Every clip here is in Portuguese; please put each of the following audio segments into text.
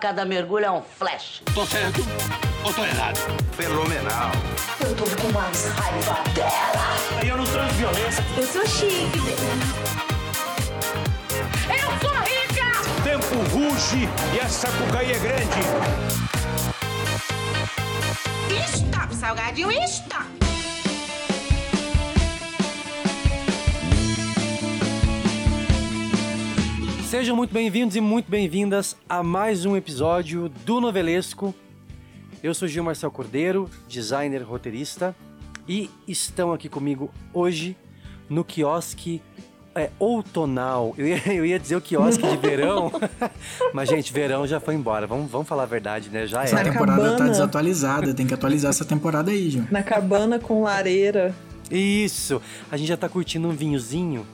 Cada mergulho é um flash. Tô certo ou tô errado? Fenomenal. Eu tô com mais raiva dela. Eu não sou violência. Eu sou chique. Eu sou rica! Tempo ruge e a sapucaí é grande. Stop, salgadinho, stop. Sejam muito bem-vindos e muito bem-vindas a mais um episódio do Novelesco. Eu sou Gil Marcel Cordeiro, designer roteirista, e estão aqui comigo hoje no quiosque é, outonal. Eu ia, eu ia dizer o quiosque de verão, mas, gente, verão já foi embora. Vamos, vamos falar a verdade, né? Já Essa é. temporada tá cabana. desatualizada, tem que atualizar essa temporada aí, Gil. Na cabana com lareira. Isso! A gente já tá curtindo um vinhozinho.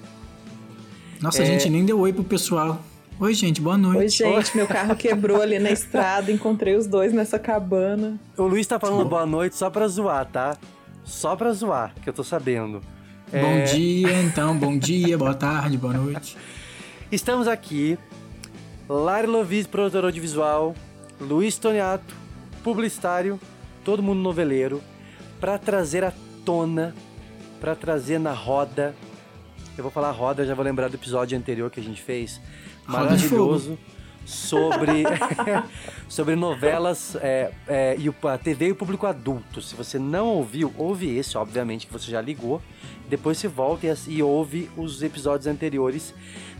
Nossa, a gente nem deu oi pro pessoal. Oi, gente, boa noite. Oi, gente, meu carro quebrou ali na estrada, encontrei os dois nessa cabana. O Luiz tá falando boa noite só pra zoar, tá? Só pra zoar, que eu tô sabendo. É, Bom dia, então, bom dia, boa tarde, boa noite. Estamos aqui, Lari Lovis, produtor audiovisual, Luiz Toniato, publicitário, todo mundo noveleiro, para trazer à tona, para trazer na roda. Eu vou falar roda, já vou lembrar do episódio anterior que a gente fez, maravilhoso, sobre, sobre novelas é, é, e o, a TV e o público adulto. Se você não ouviu, ouve esse, obviamente, que você já ligou. Depois você volta e, e ouve os episódios anteriores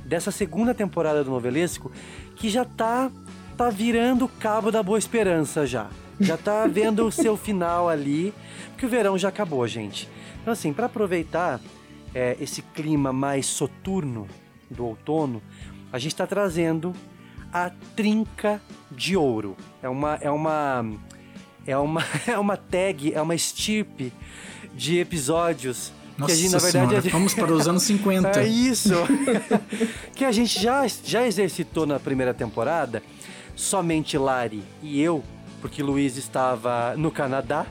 dessa segunda temporada do Novelesco, que já tá, tá virando o cabo da Boa Esperança já. Já tá vendo o seu final ali, porque o verão já acabou, gente. Então assim, para aproveitar é, esse clima mais soturno do outono, a gente está trazendo a Trinca de Ouro. É uma, é uma, é uma, é uma tag, é uma estirpe de episódios Nossa que a gente, na verdade, senhora, a- vamos para os anos 50. é isso. que a gente já, já exercitou na primeira temporada, somente Lari e eu, porque Luiz estava no Canadá.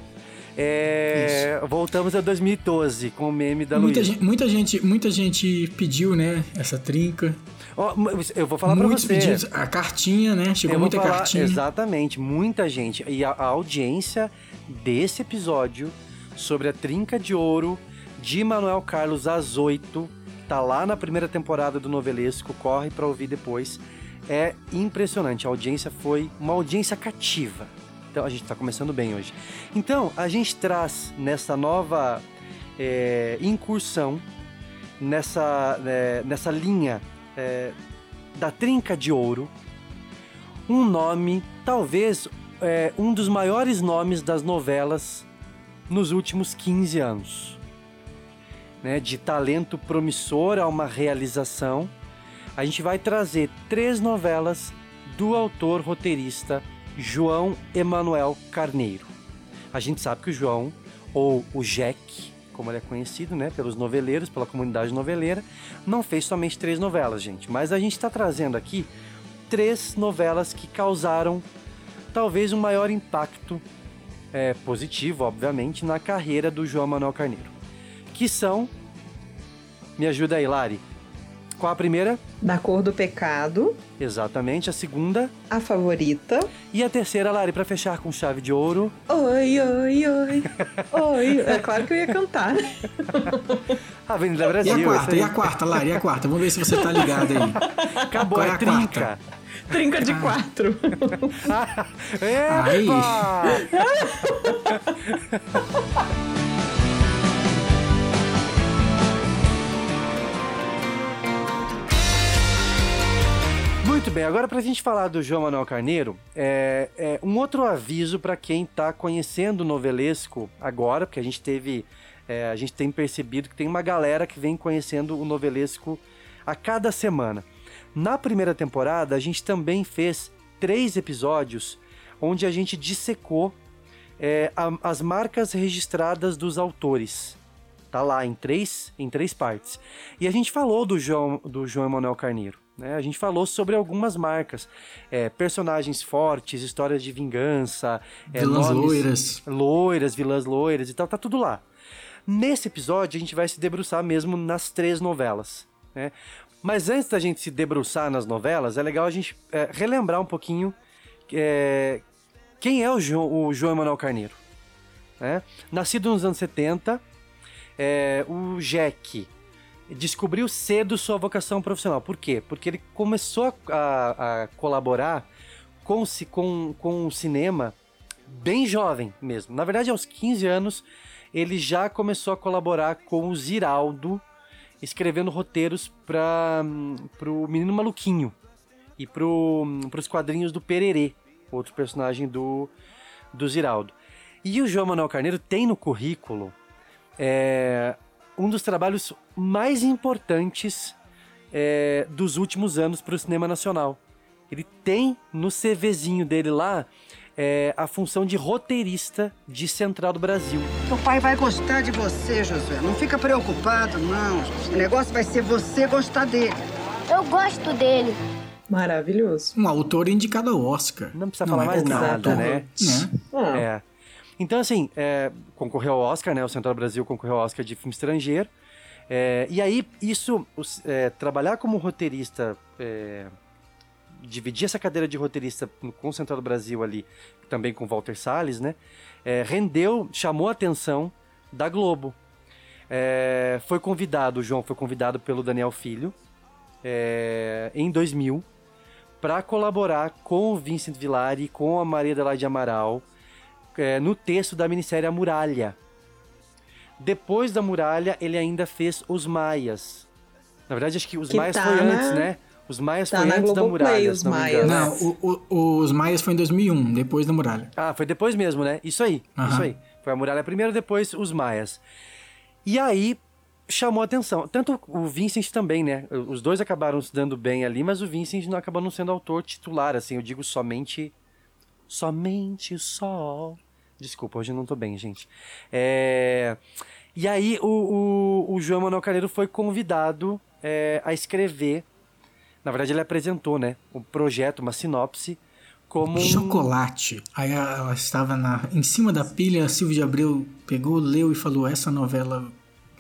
É, voltamos a 2012 com o meme da Muita Luiz. gente, muita, gente, muita gente pediu, né, essa trinca. Ó, eu vou falar Muitos você. pedidos. A cartinha, né, chegou muita falar- cartinha. Exatamente, muita gente. E a, a audiência desse episódio sobre a Trinca de Ouro de Manuel Carlos às 8, tá lá na primeira temporada do Novelesco, corre pra ouvir depois. É impressionante, a audiência foi uma audiência cativa. Então a gente tá começando bem hoje. Então, a gente traz nessa nova é, incursão, nessa, é, nessa linha é, da Trinca de Ouro, um nome, talvez um dos maiores nomes das novelas nos últimos 15 anos. Né, de talento promissor a uma realização, a gente vai trazer três novelas do autor roteirista João Emanuel Carneiro. A gente sabe que o João, ou o Jack, como ele é conhecido, né, pelos noveleiros, pela comunidade noveleira, não fez somente três novelas, gente. Mas a gente está trazendo aqui três novelas que causaram talvez um maior impacto é, positivo, obviamente, na carreira do João Manuel Carneiro. Que são. Me ajuda aí, Lari. Qual a primeira? Da cor do pecado, Exatamente. A segunda. a favorita. E a terceira, Lari, para fechar com chave de ouro. Oi, oi, oi. Oi. É claro que eu ia cantar. né? Avenida E Brasil. a quarta, e a quarta, Lari, e a quarta? Vamos ver se você tá ligado aí. Acabou, Qual é é a trinca. quarta? Trinca de quatro. Aí. Muito bem, agora pra gente falar do João Manuel Carneiro, é, é um outro aviso para quem tá conhecendo o novelesco agora, porque a gente teve, é, a gente tem percebido que tem uma galera que vem conhecendo o novelesco a cada semana. Na primeira temporada, a gente também fez três episódios onde a gente dissecou é, a- as marcas registradas dos autores. Tá lá em três, em três partes. E a gente falou do João, do João Emanuel Carneiro. Né? A gente falou sobre algumas marcas, é, personagens fortes, histórias de vingança, é, Vilãs nomes- loiras. loiras, vilãs loiras e tal, tá tudo lá. Nesse episódio, a gente vai se debruçar mesmo nas três novelas, né? Mas antes da gente se debruçar nas novelas, é legal a gente é, relembrar um pouquinho é, quem é o, jo o João Emanuel Carneiro. Né? Nascido nos anos 70, é, o Jack descobriu cedo sua vocação profissional. Por quê? Porque ele começou a, a, colaborar com, com, com o cinema bem jovem mesmo. Na verdade, aos 15 anos, ele já começou a colaborar com o Ziraldo, escrevendo roteiros para o Menino Maluquinho e para os quadrinhos do Pererê, outro personagem do, do Ziraldo. E o João Manuel Carneiro tem no currículo é, um dos trabalhos mais importantes é, dos últimos anos para o cinema nacional. Ele tem no CVzinho dele lá é, a função de roteirista de Central do Brasil. O pai vai gostar de você, Josué. Não fica preocupado, não. O negócio vai ser você gostar dele. Eu gosto dele. Maravilhoso. Um autor indicado ao Oscar. Não precisa falar mais nada, né? né? É. Então, assim, é, concorreu ao Oscar, né? O Central Brasil concorreu ao Oscar de filme estrangeiro. É, e aí, isso, é, trabalhar como roteirista, é, dividir essa cadeira de roteirista com o Central Brasil ali, também com Walter Salles, né? É, rendeu, chamou a atenção da Globo. É, foi convidado, o João foi convidado pelo Daniel Filho, é, em 2000, para colaborar com o Vincent Villari com a Maria Adelaide Amaral no texto da minissérie A Muralha, depois da muralha, ele ainda fez Os Maias. Na verdade, acho que Os Que Maias tá foi na- antes, né? Os Maias tá foi antes da muralha, Os se não Maias. Não, o- o- os Maias foi em 2001, depois da muralha. Ah, foi depois mesmo, né? Isso aí, Aham. isso aí. Foi a muralha primeiro, depois os Maias. E aí chamou a atenção. Tanto o Vincent também, né? Os dois acabaram se dando bem ali, mas o Vincent não acabou não sendo autor titular, assim. Eu digo somente. Somente o sol. Desculpa, hoje eu não tô bem, gente. É... E aí o, o, o João Manuel Carneiro foi convidado é, a escrever. Na verdade, ele apresentou, né? Um projeto, uma sinopse, como Chocolate. Aí ela estava na, em cima da pilha, a Silvia de Abreu pegou, leu e falou: essa novela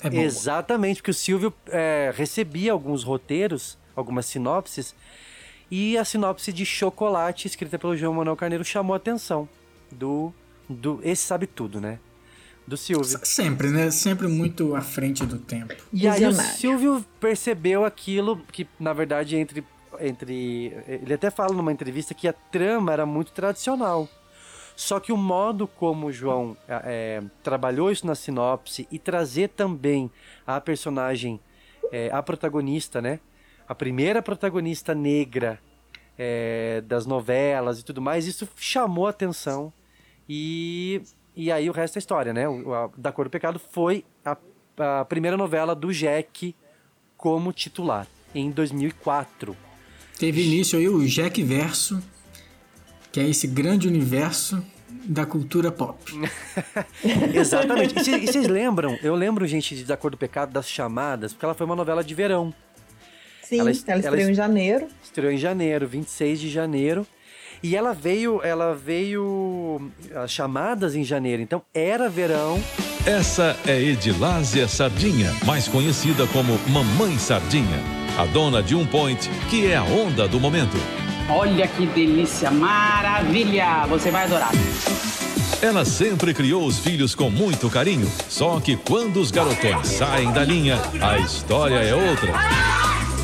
é boa. Exatamente, porque o Silvio é, recebia alguns roteiros, algumas sinopses, e a sinopse de Chocolate, escrita pelo João Manuel Carneiro, chamou a atenção do, do. Esse sabe tudo, né? Do Silvio. Sempre, né? Sempre muito à frente do tempo. E aí o. Silvio percebeu aquilo que, na verdade, entre, entre. Ele até fala numa entrevista que a trama era muito tradicional. Só que o modo como o João é, trabalhou isso na sinopse e trazer também a personagem, é, a protagonista, né? A primeira protagonista negra é, das novelas e tudo mais, isso chamou a atenção. E, e aí o resto é história, né? O, a, da Cor do Pecado foi a, a primeira novela do Jack como titular, em 2004. Teve início aí o Jack Verso, que é esse grande universo da cultura pop. Exatamente. E cê- vocês lembram? Eu lembro, gente, de Da Cor do Pecado, das chamadas, porque ela foi uma novela de verão. Sim, Ela ela, est- ela estreou est- em janeiro. Estreou em janeiro, 26 de janeiro. E ela veio, ela veio as chamadas em janeiro, então era verão. Essa é Edilásia Sardinha, mais conhecida como Mamãe Sardinha, a dona de um point, que é a onda do momento. Olha que delícia, maravilha! Você vai adorar. Ela sempre criou os filhos com muito carinho, só que quando os garotões saem da linha, a história é outra.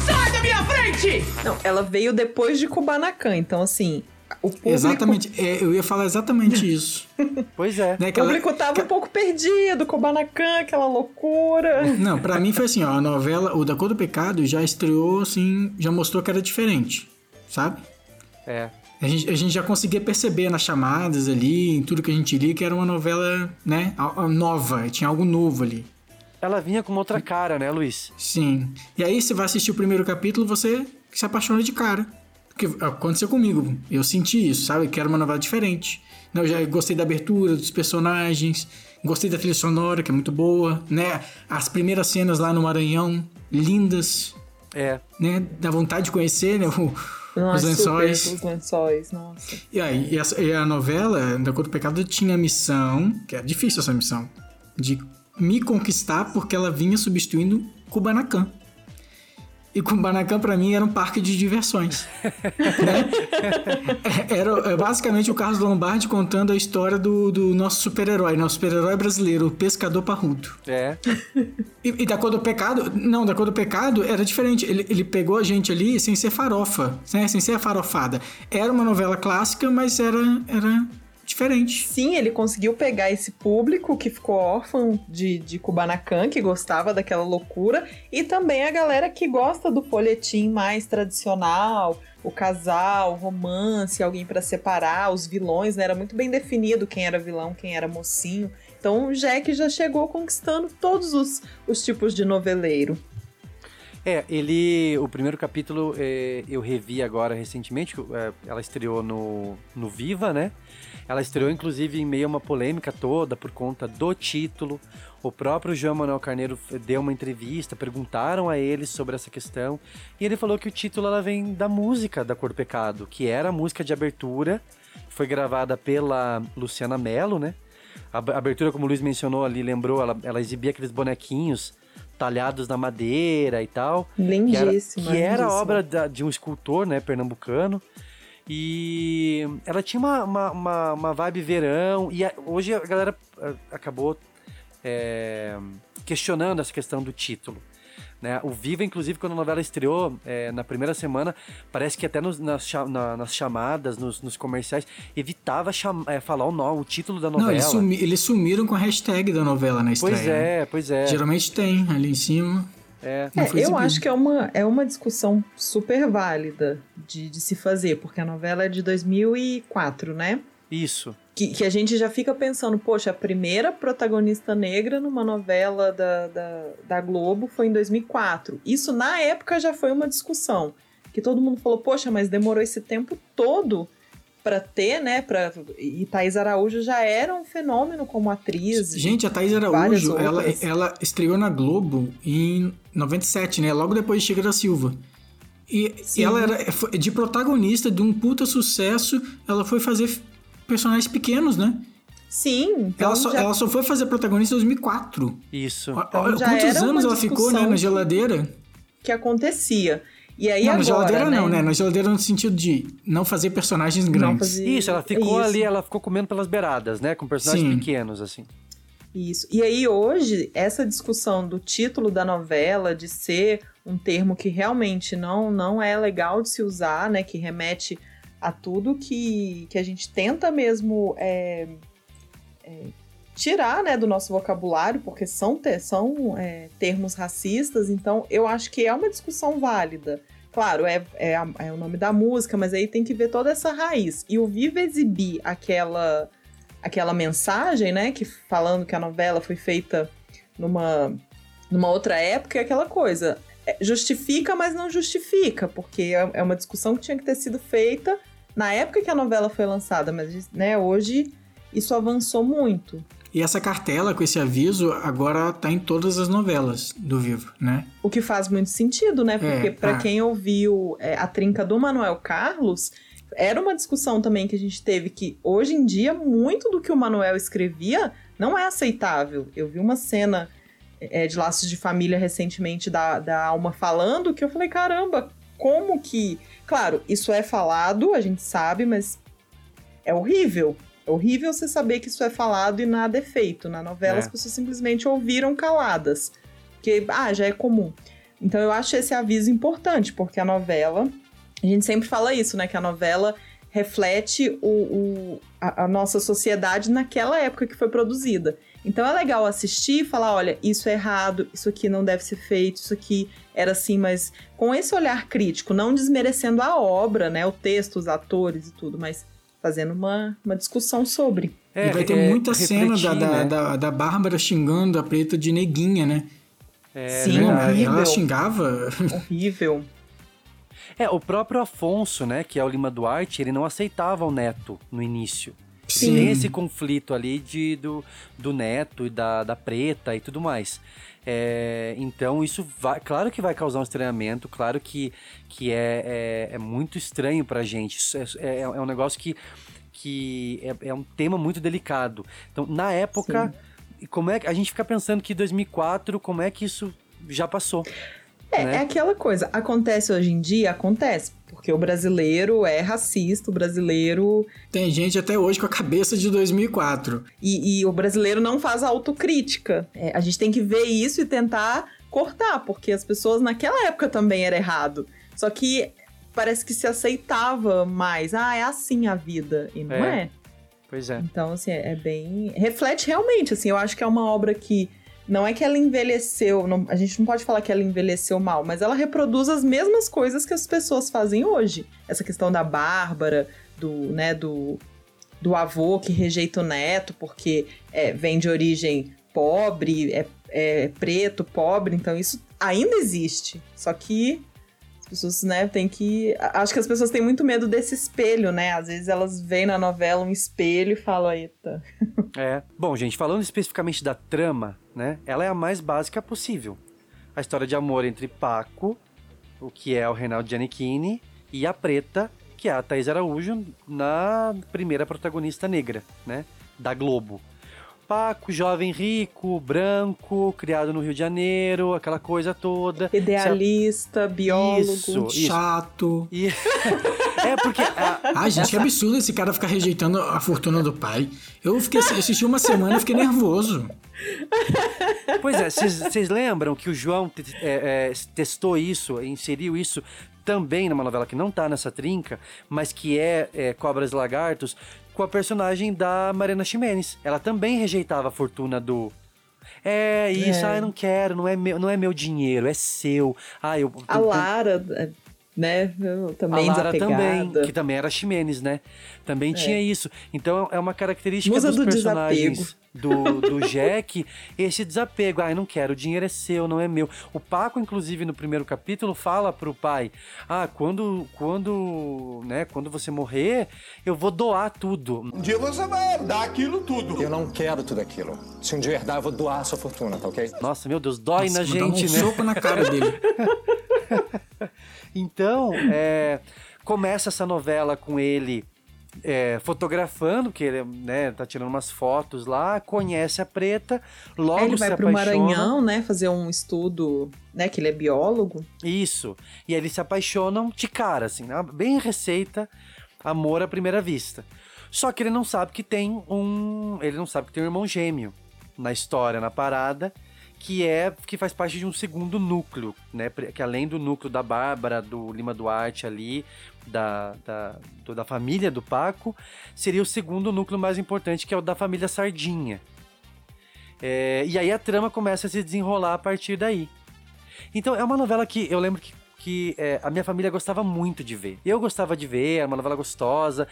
Sai da minha frente! Não, ela veio depois de Kubanacan, então assim, o público, Exatamente, é, eu ia falar exatamente isso. Pois é. Né, o que ela- público tava um pouco perdido, Kubanacan, aquela loucura. Não, pra mim foi assim, ó, a novela, o Da Cor do Pecado já estreou assim, já mostrou que era diferente, sabe? É. A gente, a gente já conseguia perceber nas chamadas ali, em tudo que a gente lia, que era uma novela, né, nova, tinha algo novo ali. Ela vinha com uma outra cara, né, Luiz? Sim. E aí você vai assistir o primeiro capítulo, você se apaixona de cara. Porque aconteceu comigo. Eu senti isso, sabe? Que era uma novela diferente. Eu já gostei da abertura, dos personagens, gostei da trilha sonora, que é muito boa, né? As primeiras cenas lá no Maranhão, lindas, É. né? Dá vontade de conhecer, né? O- Nossa, os lençóis. super, os lençóis, nossa. E aí, e a, e a novela da Cor do Pecado tinha a missão, que é difícil essa missão, de me conquistar porque ela vinha substituindo Kubanacan. E Kubanacan pra mim era um parque de diversões. né? Era é, basicamente o Carlos Lombardi contando a história do, do nosso super-herói, nosso super-herói brasileiro, o pescador parrudo. É. E, e da cor do pecado, não, da cor do pecado era diferente. Ele, ele pegou a gente ali sem ser farofa, né? sem ser farofada. Era uma novela clássica, mas era, era diferente. Sim, ele conseguiu pegar esse público que ficou órfão de, de Kubanacan, que gostava daquela loucura, e também a galera que gosta do folhetim mais tradicional, o casal, o romance, alguém para separar, os vilões, né? Era muito bem definido quem era vilão, quem era mocinho. Então o Jack já chegou conquistando todos os, os tipos de noveleiro. É, ele. O primeiro capítulo é, eu revi agora recentemente, é, ela estreou no, no Viva, né? Ela estreou inclusive em meio a uma polêmica toda por conta do título. O próprio João Manuel Carneiro deu uma entrevista, perguntaram a ele sobre essa questão, e ele falou que o título ela vem da música da Cor do Pecado, que era a música de abertura, foi gravada pela Luciana Mello, né? A abertura, como o Luiz mencionou ali, lembrou, ela, ela exibia aqueles bonequinhos talhados na madeira e tal. Lindíssima. Que era, que era obra da, de um escultor, né, pernambucano. E ela tinha uma, uma, uma, uma vibe verão. E a, hoje a galera acabou é, questionando essa questão do título. Né? O Viva, inclusive, quando a novela estreou é, na primeira semana, parece que até nos, nas, na- nas chamadas, nos, nos comerciais, evitava cham- é, falar o, nome, o título da novela. Não, eles, sumi- eles sumiram com a hashtag da novela na estreia. Pois né? é, pois é. Geralmente tem ali em cima. É. É, eu acho que é uma, é uma discussão super válida de, de se fazer, porque a novela é de 2004, né? Isso. Que, que a gente já fica pensando, poxa, a primeira protagonista negra numa novela da, da, da Globo foi em 2004. Isso na época já foi uma discussão. Que todo mundo falou, poxa, mas demorou esse tempo todo pra ter, né? Pra, e Thaís Araújo já era um fenômeno como atriz. Gente, a Thaís várias Araújo, ela, ela estreou na Globo em 97, né? Logo depois de Chega da Silva. E, e ela era de protagonista de um puta sucesso. Ela foi fazer personagens pequenos, né? Sim, então ela, só, já- ela só foi fazer protagonista em 2004. Isso. Então quantos anos ela ficou, né? Na que- geladeira. que acontecia. E aí não, agora, na geladeira né? não, né? Na geladeira no sentido de não fazer personagens grandes. fazer- Isso, ela ficou Isso. ali, ela ficou comendo pelas beiradas, né? Com personagens Sim. pequenos, assim. Isso. E aí hoje, essa discussão do título da novela, de ser um termo que realmente não, não é legal de se usar, né? Que remete a tudo que, que a gente tenta mesmo é, é, tirar né, do nosso vocabulário, porque são, são é, termos racistas, então eu acho que é uma discussão válida. Claro, é, é, a- é o nome da música, mas aí tem que ver toda essa raiz. E o Viva exibir aquela aquela mensagem, né, que falando que a novela foi feita numa numa outra época, é aquela coisa. É, Justifica, mas não justifica, porque é é uma discussão que tinha que ter sido feita na época que a novela foi lançada, mas né, hoje isso avançou muito. E essa cartela com esse aviso agora tá em todas as novelas do Vivo, né? O que faz muito sentido, né? Porque É, pra ah. quem ouviu é, a trinca do Manuel Carlos, era uma discussão também que a gente teve que hoje em dia muito do que o Manuel escrevia não é aceitável. Eu vi uma cena é, de Laços de Família recentemente da, da Alma falando que eu falei, caramba, como que... Claro, isso é falado, a gente sabe, mas é horrível. É horrível você saber que isso é falado e nada é feito. Na novela É. as pessoas simplesmente ouviram caladas. Porque, ah, já é comum. Então eu acho esse aviso importante, porque a novela. A gente sempre fala isso, né? Que a novela reflete o, o- a, a nossa sociedade naquela época que foi produzida. Então é legal assistir e falar: olha, isso é errado, isso aqui não deve ser feito, isso aqui era assim, mas com esse olhar crítico, não desmerecendo a obra, né? O texto, os atores e tudo, mas fazendo uma, uma discussão sobre. É, e vai ter é, muita cena da, refletir, da, né? da, da Bárbara xingando a preta de neguinha, né? É, Sim, Ela- verdade. ela horrível. xingava. Horrível. É, o próprio Afonso, né, que é o Lima Duarte, ele não aceitava o Neto no início. Sim. Tem esse conflito ali de, do, do Neto e da, da Preta e tudo mais. É, então isso vai, claro que vai causar um estranhamento, claro que, que é, é, é muito estranho pra gente. É, é, é um negócio que, que é, é um tema muito delicado. Então, na época, e como é que a gente fica pensando que 2004, como é que isso já passou? É, né? é aquela coisa. Acontece hoje em dia? Acontece. Porque o brasileiro é racista, o brasileiro. Tem gente até hoje com a cabeça de 2004. E, e o brasileiro não faz autocrítica. É, a gente tem que ver isso e tentar cortar, porque as pessoas naquela época também era errado. Só que parece que se aceitava mais. Ah, é assim a vida. E não É. é. Pois é. Então, assim, é bem. Reflete realmente, assim, eu acho que é uma obra que. Não é que ela envelheceu, não- a gente não pode falar que ela envelheceu mal, mas ela reproduz as mesmas coisas que as pessoas fazem hoje. Essa questão da Bárbara, do, né, do, do avô que rejeita o neto porque é, vem de origem pobre, é, é preto, pobre, então isso ainda existe. Só que as pessoas, né, tem que. Acho que as pessoas têm muito medo desse espelho, né? Às vezes elas veem na novela um espelho e falam, eita. É. Bom, gente, falando especificamente da trama, né? Ela é a mais básica possível. A história de amor entre Paco, o que é o Reinaldo Giannichini, e a Preta, que é a Thaís Araújo, na primeira protagonista negra, né? Da Globo. Paco, jovem rico, branco, criado no Rio de Janeiro, aquela coisa toda. Idealista, biólogo. Isso, isso. Chato. E... é porque. a- Ai, gente, que absurdo esse cara ficar rejeitando a fortuna do pai. Eu fiquei assisti uma semana e fiquei nervoso. Pois é, vocês lembram que o João te- é, é, testou isso, inseriu isso também numa novela que não tá nessa trinca, mas que é, é Cobras e Lagartos, com a personagem da Mariana Ximenes. Ela também rejeitava a fortuna do. É isso, É. ah, eu não quero, não é meu, não é meu dinheiro, é seu. Ah, eu. A Lara, né, também a Lara desapegada. também, que também era Ximenes, né? Também É. tinha isso. Então é uma característica Musa dos do personagens do, do Jack, esse desapego. Ah, eu não quero, o dinheiro é seu, não é meu. O Paco, inclusive, no primeiro capítulo, fala pro pai: Ah, quando, quando, né, quando você morrer, eu vou doar tudo. Um dia você vai dar aquilo tudo. Eu não quero tudo aquilo. Se um dia herdar, eu vou doar a sua fortuna, tá ok? Nossa, meu Deus, dói Nossa, na vou dar gente, um né? soco na cara dele. Então, é, começa essa novela com ele é, fotografando, que ele né, tá tirando umas fotos lá, conhece a preta, logo Aí ele se vai pro apaixona. Maranhão, né, fazer um estudo, né, que ele é biólogo. Isso. E eles se apaixonam de cara, assim, né? bem receita, amor à primeira vista. Só que ele não sabe que tem um. Ele não sabe que tem um irmão gêmeo na história, na parada, que é. que faz parte de um segundo núcleo, né? Que além do núcleo da Bárbara, do Lima Duarte ali, da, da, do- da família do Paco, seria o segundo núcleo mais importante, que é o da família Sardinha. É, e aí a trama começa a se desenrolar a partir daí. Então é uma novela que eu lembro que, que é, a minha família gostava muito de ver. Eu gostava de ver, era uma novela gostosa.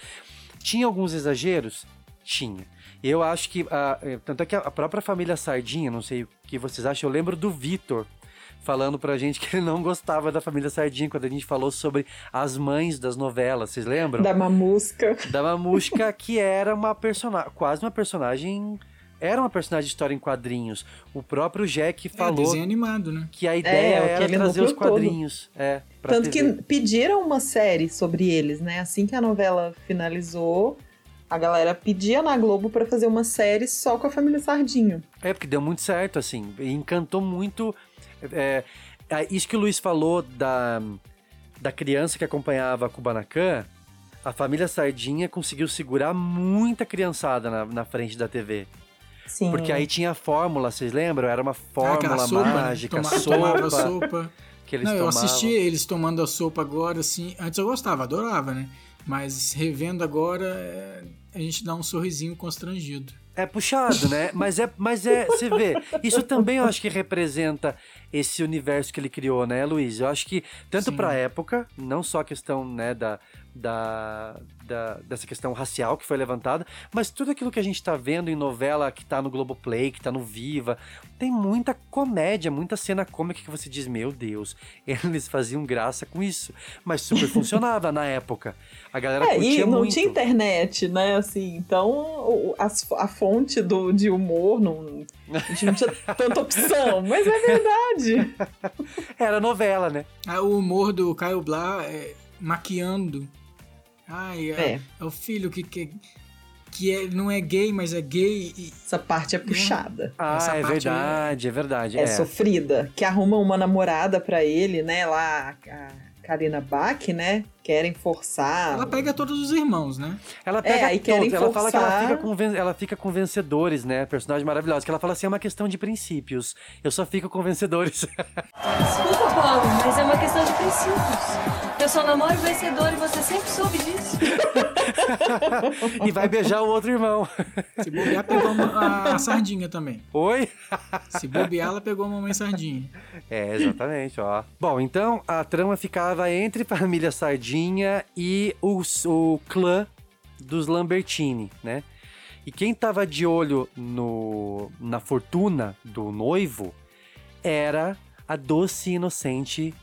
Tinha alguns exageros? Tinha. Eu acho que. a- é, tanto é que a própria família Sardinha, não sei o que vocês acham, eu lembro do Vitor falando pra gente que ele não gostava da família Sardinha quando a gente falou sobre as mães das novelas. Vocês lembram? Da mamusca. da Mamushka, que era uma personagem, quase uma personagem, era uma personagem de história em quadrinhos. O próprio Jack É, falou desenho animado, né? que a ideia era aquele trazer os todo. quadrinhos, é, pra Tanto TV. que pediram uma série sobre eles, né? Assim que a novela finalizou, a galera pedia na Globo pra fazer uma série só com a família Sardinho. É, porque deu muito certo, assim, e encantou muito. é, é, isso que o Luiz falou da, da criança que acompanhava a Kubanacan, a família Sardinha conseguiu segurar muita criançada na, na frente da TV. Sim. Porque aí tinha a fórmula, vocês lembram? Era uma fórmula sopa, né? mágica, Toma- sopa, Tomava sopa. que eles não, eu tomavam. assisti eles tomando a sopa agora, assim. Antes eu gostava, adorava, né? Mas revendo agora, é, a gente dá um sorrisinho constrangido. É puxado, né? Mas é, mas é, você vê, isso também eu acho que representa esse universo que ele criou, né, Luiz? Eu acho que tanto Sim. pra época, não só a questão, né, da, da, da- dessa questão racial que foi levantada, mas tudo aquilo que a gente tá vendo em novela que tá no Globoplay, que tá no Viva, tem muita comédia, muita cena cômica que você diz, meu Deus, eles faziam graça com isso, mas super funcionava na época. A galera É, e curtia não muito. tinha internet, né? Assim, então as- a fonte do, de humor não, a gente não tinha tanta opção, mas é verdade. Era novela, né? Ah, o humor do Caio Blá é, maquiando. Ai, é, É. é o filho que, que que é, não é gay, mas é gay. E... Essa parte é puxada. Ah, Essa é parte verdade, é verdade. É, sofrida. Que arruma uma namorada pra ele, né? Lá, a Karina Bach, né? Querem forçar. Ela pega todos os irmãos, né? Ela pega aí todos. querem Ela fala que ela fica, com, ven- ela fica com vencedores, né? Personagem maravilhosa. Que ela fala assim: é uma questão de princípios. Eu só fico com vencedores. Desculpa, Paulo, mas é uma questão de princípios. Eu só namoro vencedor e você sempre soube disso. e vai beijar o outro irmão. Se bobear, pegou uma- a sardinha também. Oi? Se bobear, ela pegou a mamãe sardinha. É, exatamente, ó. Bom, então a trama ficava entre família Sardinha e os- o clã dos Lambertini, né? E quem tava de olho no, na fortuna do noivo era a doce e inocente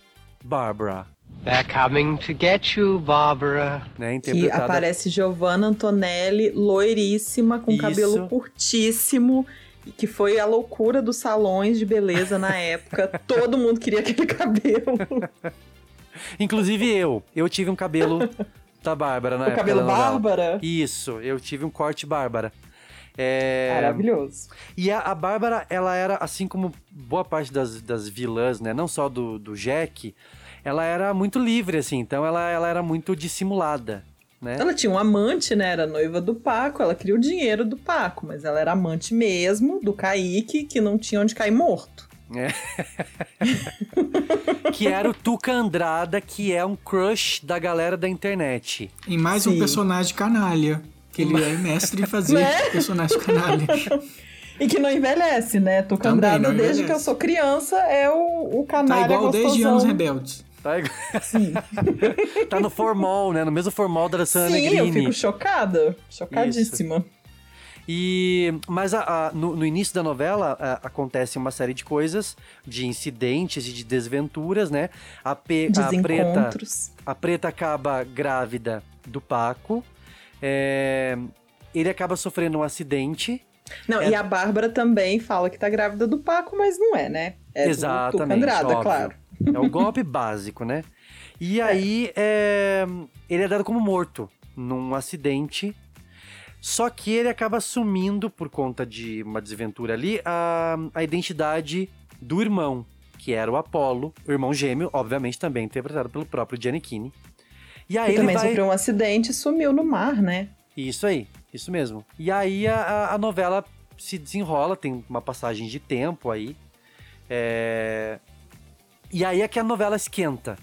Barbara. They're coming to get you, Barbara. Né? Que Interpretada... aparece Giovanna Antonelli, loiríssima, com Isso. cabelo curtíssimo. e Que foi a loucura dos salões de beleza na época. Todo mundo queria aquele cabelo. Inclusive eu. Eu tive um cabelo da Bárbara na O época cabelo. Bárbara? Isso, eu tive um corte Bárbara. É... Maravilhoso. E a, a Bárbara, ela era, assim como boa parte das, das vilãs, né? Não só do, do Jack, ela era muito livre, assim. Então ela, ela era muito dissimulada, né? Ela tinha um amante, né? Era noiva do Paco. Ela queria o dinheiro do Paco, mas ela era amante mesmo do Kaique, que não tinha onde cair morto. É. que era o Tuca Andrada, que é um crush da galera da internet. E mais um Sim. personagem canalha. Que ele é mestre em fazer Né? personagem canalha. E que não envelhece, né? Tuca Também Andrada, desde envelhece. que eu sou criança, é o, o Tá canalha igual 10 de gostosão. anos rebeldes. Tá, igual- tá no formol, né? No mesmo formol da Alessandra Sim, eu Negrini. fico chocada. Chocadíssima. E, mas a- a- no, no início da novela a- acontece uma série de coisas, de incidentes e de desventuras, né? A, a preta, a preta acaba grávida do Paco. é, ele acaba sofrendo um acidente. Não, É- e a Bárbara também fala que tá grávida do Paco, mas não é, né? É Exatamente. Andrada, claro. É o golpe básico, né? E aí é, ele é dado como morto num acidente. Só que ele acaba assumindo, por conta de uma desventura ali, a, a identidade do irmão, que era o Apollo, o irmão gêmeo, obviamente também interpretado pelo próprio Giannichini. E aí Que ele também vai... sofreu um acidente e sumiu no mar, né? Isso aí, isso mesmo. E aí a, a- a novela se desenrola, tem uma passagem de tempo aí. É... E aí é que a novela esquenta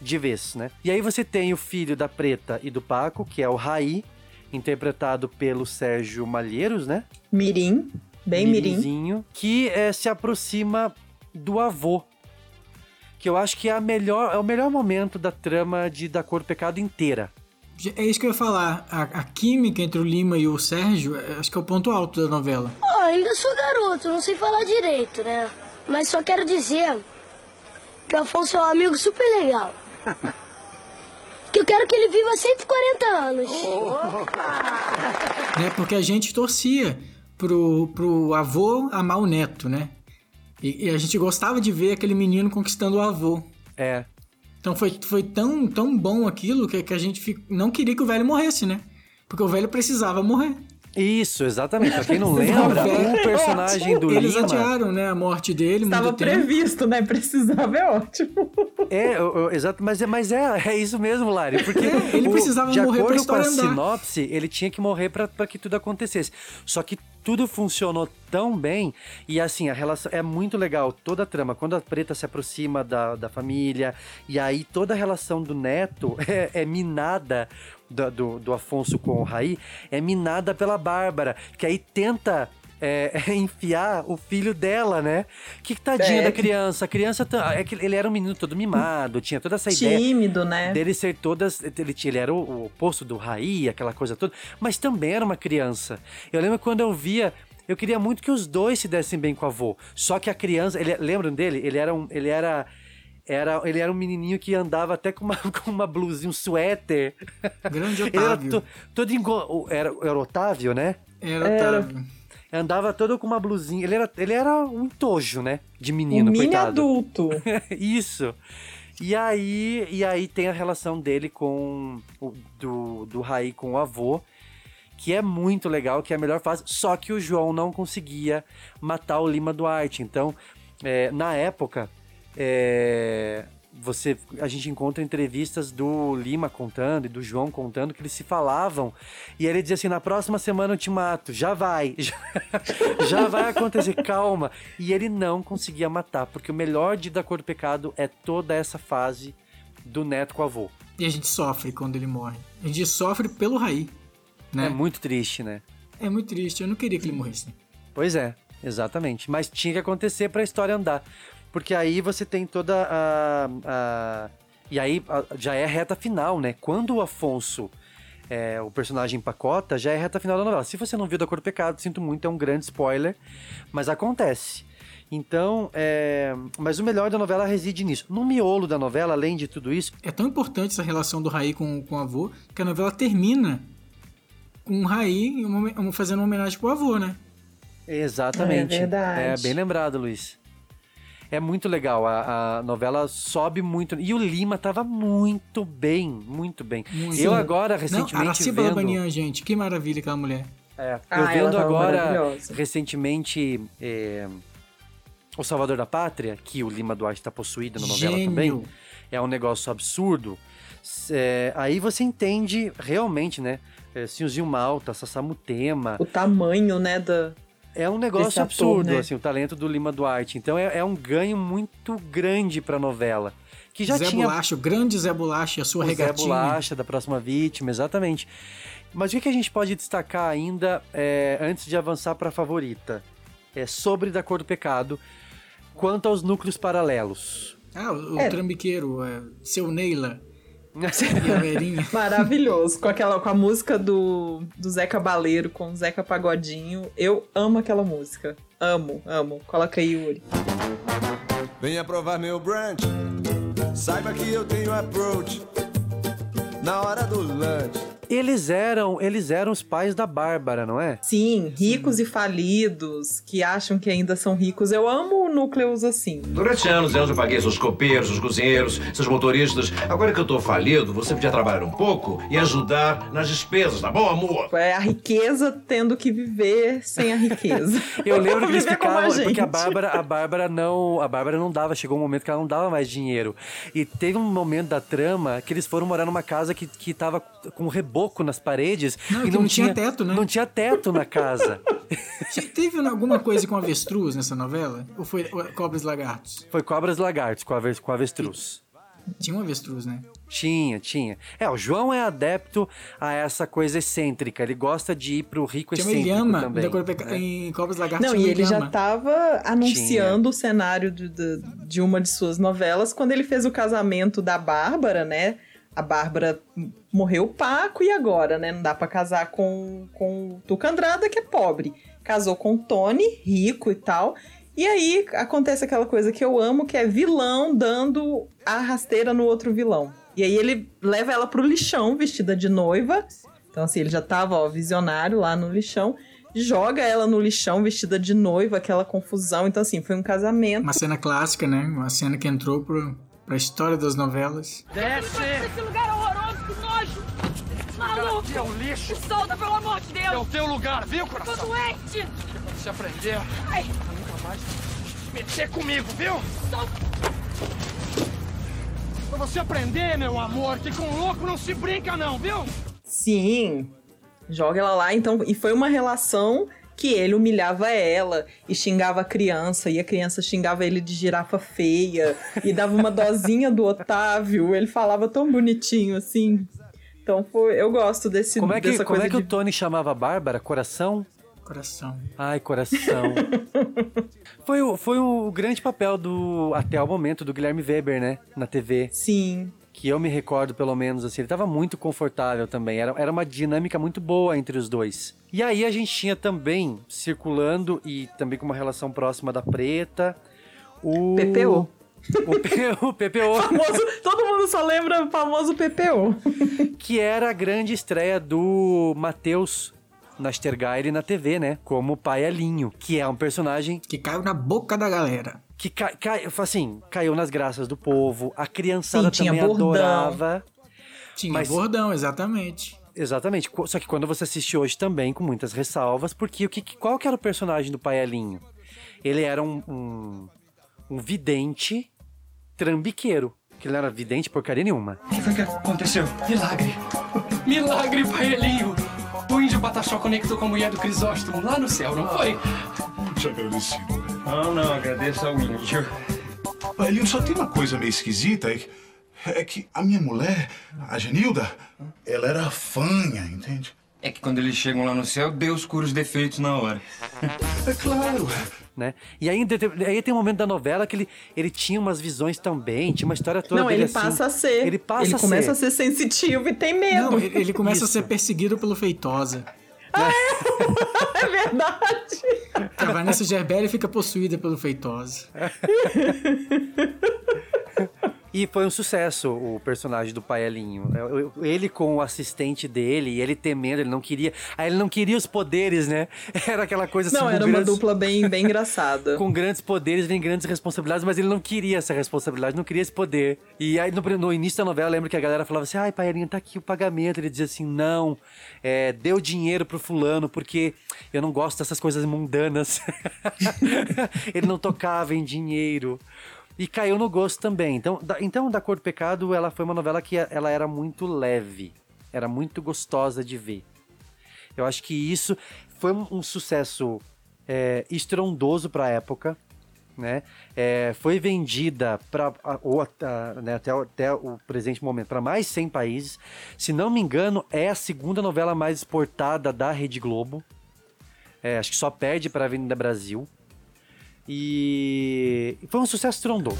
de vez, né? E aí você tem o filho da Preta e do Paco, que é o Raí, interpretado pelo Sérgio Malheiros, né? Mirim, bem mirim. Mirinzinho, que é, se aproxima do avô. Que eu acho que é, a melhor, é o melhor momento da trama de Da Cor do Pecado inteira. É isso que eu ia falar. A, a química entre o Lima e o Sérgio, é- acho que é o ponto alto da novela. Oh, ainda sou garoto, não sei falar direito, né? Mas só quero dizer que o Afonso é um amigo super legal. Que eu quero que ele viva 140 anos. Né? Porque a gente torcia pro, pro avô amar o neto, né? E, e a gente gostava de ver aquele menino conquistando o avô. É. Então foi, foi tão, tão bom aquilo que, que a gente fi- não queria que o velho morresse, né? Porque o velho precisava morrer. Isso, exatamente. Pra quem não lembra, o personagem do Eles Lima. adiaram, né, a morte dele Estava previsto, né? Precisava, é ótimo. É, exato, mas é, mas é, é isso mesmo, Lari. Porque É, ele o- precisava de morrer pra acordo com a história andar. sinopse, ele tinha que morrer pra pra que tudo acontecesse. Só que tudo funcionou tão bem e assim, a relação é muito legal, toda a trama. Quando a preta se aproxima da, da família, e aí toda a relação do neto é, é minada. Do, do, do Afonso com o Raí é minada pela Bárbara, que aí tenta é, enfiar o filho dela, né? Que tadinha É. da criança. A criança, tá- é que ele era um menino todo mimado, tinha toda essa ideia Tímido, né? dele ser todas. Ele, ele era o, o oposto do Raí, aquela coisa toda, mas também era uma criança. Eu lembro quando eu via. Eu queria muito que os dois se dessem bem com o avô. Só que a criança. Ele, lembram dele? Ele era um. Ele era. Era, ele era um menininho que andava até com uma, com uma blusinha, um suéter. Grande Ele era Otávio. to- todo engo... era, era o Otávio, né? Era Era. Otávio. Andava todo com uma blusinha. Ele era, ele era um entojo, né? De menino, um mini adulto. Isso. E aí, e aí tem a relação dele com o, do, do Raí com o avô, que é muito legal, que é a melhor fase, só que o João não conseguia matar o Lima Duarte. Então, é, na época, é, você a gente encontra entrevistas do Lima contando e do João contando que eles se falavam e ele dizia assim na próxima semana eu te mato já vai já, já vai acontecer calma e ele não conseguia matar porque o melhor de da cor do pecado é toda essa fase do neto com o avô E a gente sofre quando ele morre. A gente sofre pelo Raí. Né? é muito triste né É muito triste. Eu não queria que ele morresse. Pois é, exatamente. Mas tinha que acontecer pra história andar. Porque aí você tem toda a. a- e aí a- já é a reta final, né? Quando o Afonso, é, o personagem empacota, já é a reta final da novela. Se você não viu da Cor do Pecado, sinto muito, é um grande spoiler, mas acontece. Então, é... mas o melhor da novela reside nisso. No miolo da novela, além de tudo isso, É tão importante essa relação do Raí com, com o avô que a novela termina com o Raí uma- fazendo uma homenagem pro avô, né? Exatamente. É verdade. É bem lembrado, Luiz. É muito legal. A, a novela sobe muito. E o Lima tava muito bem, muito bem. Muito. Eu agora, Não, recentemente, Araci vendo... Balabanian, gente, que maravilha aquela mulher. É, Ah, eu vendo agora, recentemente, é, O Salvador da Pátria, que o Lima Duarte está possuído na novela Gênio. também. É um negócio absurdo. É, aí você entende realmente, né? É, Sinhozinho Malta, Sassamutema. O tamanho, né, da... É um negócio ator, absurdo, né? assim, o talento do Lima Duarte. Então é, é um ganho muito grande pra novela. Que já Zé tinha Bolacha, o grande Zé Bolacha, e a sua o Zé regatinha. Bolacha da próxima vítima, exatamente. Mas o que a gente pode destacar ainda é, antes de avançar pra favorita? É sobre Da Cor do Pecado, quanto aos núcleos paralelos. Ah, o, o É. trambiqueiro, é, seu Neila. Maravilhoso. Com aquela com a música do, do Zé Cabaleiro com o Zeca Pagodinho. Eu amo aquela música. Amo, amo. Coloca aí, Yuri. Venha provar meu brunch. Saiba que eu tenho approach. Na hora do lunch. Eles eram, eles eram os pais da Bárbara, não é? Sim, ricos e falidos que acham que ainda são ricos. Eu amo núcleos assim. Durante anos e anos eu paguei seus copeiros, seus cozinheiros, seus motoristas. Agora que eu tô falido, você podia trabalhar um pouco e ajudar nas despesas, tá bom, amor? É a riqueza tendo que viver sem a riqueza. Eu lembro que eles ficavam, porque a. Bárbara, a Bárbara não, a Bárbara não dava, chegou um momento que ela não dava mais dinheiro. E teve um momento da trama que eles foram morar numa casa que, que tava com um reboco nas paredes Não, e que não tinha teto, né? Não tinha teto na casa. Teve alguma coisa com avestruz nessa novela? Ou foi ou- Cobras e Lagartos? Foi Cobras e Lagartos com, ave- com avestruz. Tinha um avestruz, né? Tinha, tinha. É, o João é adepto a essa coisa excêntrica. Ele gosta de ir pro rico Chama excêntrico Ilhama, também. da né? em Cobras e Lagartos. Não, e ele já tava anunciando o cenário de, de, de uma de suas novelas quando ele fez o casamento da Bárbara, né? A Bárbara morreu Paco e agora, né? Não dá pra casar com, com o Tuca Andrada, que é pobre. Casou com o Tony, rico e tal. E aí acontece aquela coisa que eu amo, que é vilão dando a rasteira no outro vilão. E aí ele leva ela pro lixão, vestida de noiva. Então, assim, ele já tava, ó, visionário lá no lixão. Joga ela no lixão, vestida de noiva, aquela confusão. Então, assim, foi um casamento. Uma cena clássica, né? Uma cena que entrou pro, pra história das novelas. Desce! Esse lugar é horroroso, que nojo! Maluco! Aqui é um lixo. Me solta, pelo amor de Deus! É o teu lugar, viu, coração? Tô doente! Pra você aprender Ai. a nunca mais meter comigo, viu? Pra você aprender, meu amor, que com louco não se brinca não, viu? Sim. Joga ela lá, então. E foi uma relação que ele humilhava ela e xingava a criança, e a criança xingava ele de girafa feia, e dava uma dosinha do Otávio. Ele falava tão bonitinho assim. Então foi, eu gosto desse Como é que, dessa como coisa é que de o Tony chamava a Bárbara? Coração? Coração. Ai, coração. foi, o, foi o grande papel do, até o momento, do Guilherme Weber, né? Na TV. Sim. Que eu me recordo, pelo menos, assim, ele tava muito confortável também. Era, era uma dinâmica muito boa entre os dois. E aí a gente tinha também, circulando e também com uma relação próxima da Preta, o... PPO. O, P- o PPO. Famoso, todo mundo só lembra o famoso PPO. que era a grande estreia do Matheus Nastergaile na TV, né? Como pai Alinho, que é um personagem que caiu na boca da galera. Que cai, cai, assim, caiu nas graças do povo. A criançada Sim, tinha também bordão. adorava. Tinha Mas- bordão, exatamente. Exatamente. Só que quando você assiste hoje também, com muitas ressalvas, porque o que, que- qual que era o personagem do Paelinho? Ele era um, um, um vidente trambiqueiro. Que ele não era vidente porcaria nenhuma. O que foi que aconteceu? Milagre. Milagre, Paelinho. O índio Pataxó conectou com a mulher do Crisóstomo lá no céu, não foi? Te agradecido. Não, não, agradeço ao índio. Paelinho, só tem uma coisa meio esquisita. É que, é que a minha mulher, a Genilda, ela era fanha, entende? É que quando eles chegam lá no céu, Deus cura os defeitos na hora. É claro. Né? E aí, aí tem um momento da novela que ele, ele tinha umas visões também, tinha uma história toda Não, dele ele assim. passa a ser. Ele passa ele a começa ser. a ser sensitivo e tem medo. Não, ele ele começa Isso. a ser perseguido pelo Feitosa. É verdade. A Vanessa Gerbelli fica possuída pelo Feitosa. E foi um sucesso o personagem do Paelinho. Eu- Ele com o assistente dele, e ele temendo, ele não queria. Aí ele não queria os poderes, né? Era aquela coisa assim. Não, era uma grandes- dupla bem, bem engraçada. Com grandes poderes vem grandes responsabilidades, mas ele não queria essa responsabilidade, não queria esse poder. E aí no, no início da novela, eu lembro que a galera falava assim: ai, Paelinho, tá aqui o pagamento. Ele dizia assim: não, é, deu dinheiro pro fulano, porque eu não gosto dessas coisas mundanas. ele não tocava em dinheiro. E caiu no gosto também. Então, da, então, da Cor do Pecado, ela foi uma novela que ela era muito leve. Era muito gostosa de ver. Eu acho que isso foi um, sucesso é, estrondoso para a época. Né? É, foi vendida para né, até, até o presente momento para mais 100 países. Se não me engano, é a segunda novela mais exportada da Rede Globo. É, acho que só perde para a Avenida Brasil. E foi um sucesso estrondoso.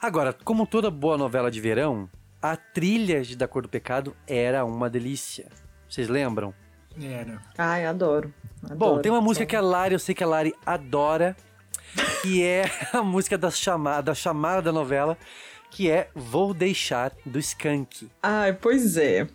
Agora, como toda boa novela de verão, a trilha de Da Cor do Pecado era uma delícia. Vocês lembram? Era. Ai, adoro. Bom, adoro. tem uma música que a Lari, eu sei que a Lari adora, que é a música da chamada, da chamada da novela, que é Vou Deixar, do Skank. Ai, pois é.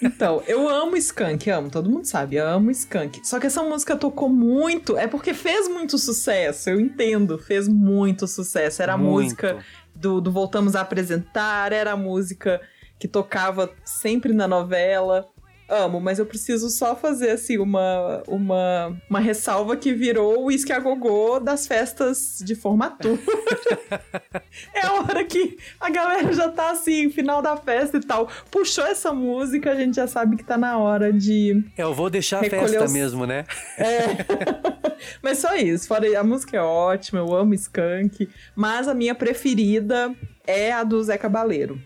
Então, eu amo Skank, amo, todo mundo sabe, eu amo Skank. Só que essa música tocou muito, é porque fez muito sucesso, eu entendo, fez muito sucesso. Era a Muito. música do, do Voltamos a Apresentar, era a música que tocava sempre na novela. Amo, mas eu preciso só fazer assim uma, uma, uma ressalva que virou o uísque a gogô das festas de formatura. é a hora que a galera já tá assim, final da festa e tal. Puxou essa música, a gente já sabe que tá na hora de. É, eu vou deixar a festa os- mesmo, né? Mas só isso, fora a música é ótima, eu amo Skank, mas a minha preferida é a do Zé Cabaleiro.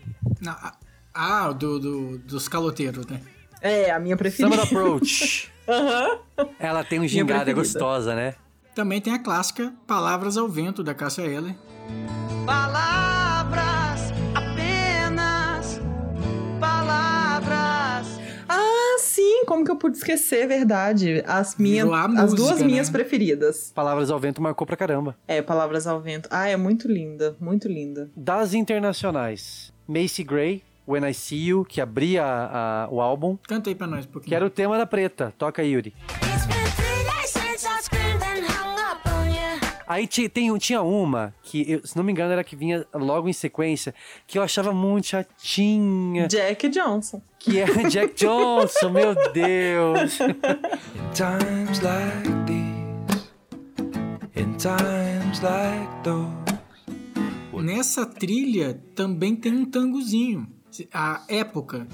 Ah, do, do- dos caloteiros, né? É, a minha preferida. Summer Approach. Aham. Ela tem um gingado, é gostosa, né? Também tem a clássica Palavras ao Vento, da Cássia Eller. Palavras, apenas palavras. Ah, sim, como que eu pude esquecer, verdade. As minhas, Virou a as música, duas minhas né? preferidas. Palavras ao Vento marcou pra caramba. É, Palavras ao Vento. Ah, é muito linda, muito linda. Das internacionais, Macy Gray, When I See You, que abria a- o álbum. Canta aí pra nós um pouquinho. Que era o tema da preta. Toca, Yuri. Aí tem, tinha uma, que eu- se não me engano era que vinha logo em sequência, que eu achava muito chatinha. Jack Johnson. Que é Jack Johnson, meu Deus. times like these, in times like those. Nessa trilha também tem um tangozinho. A época.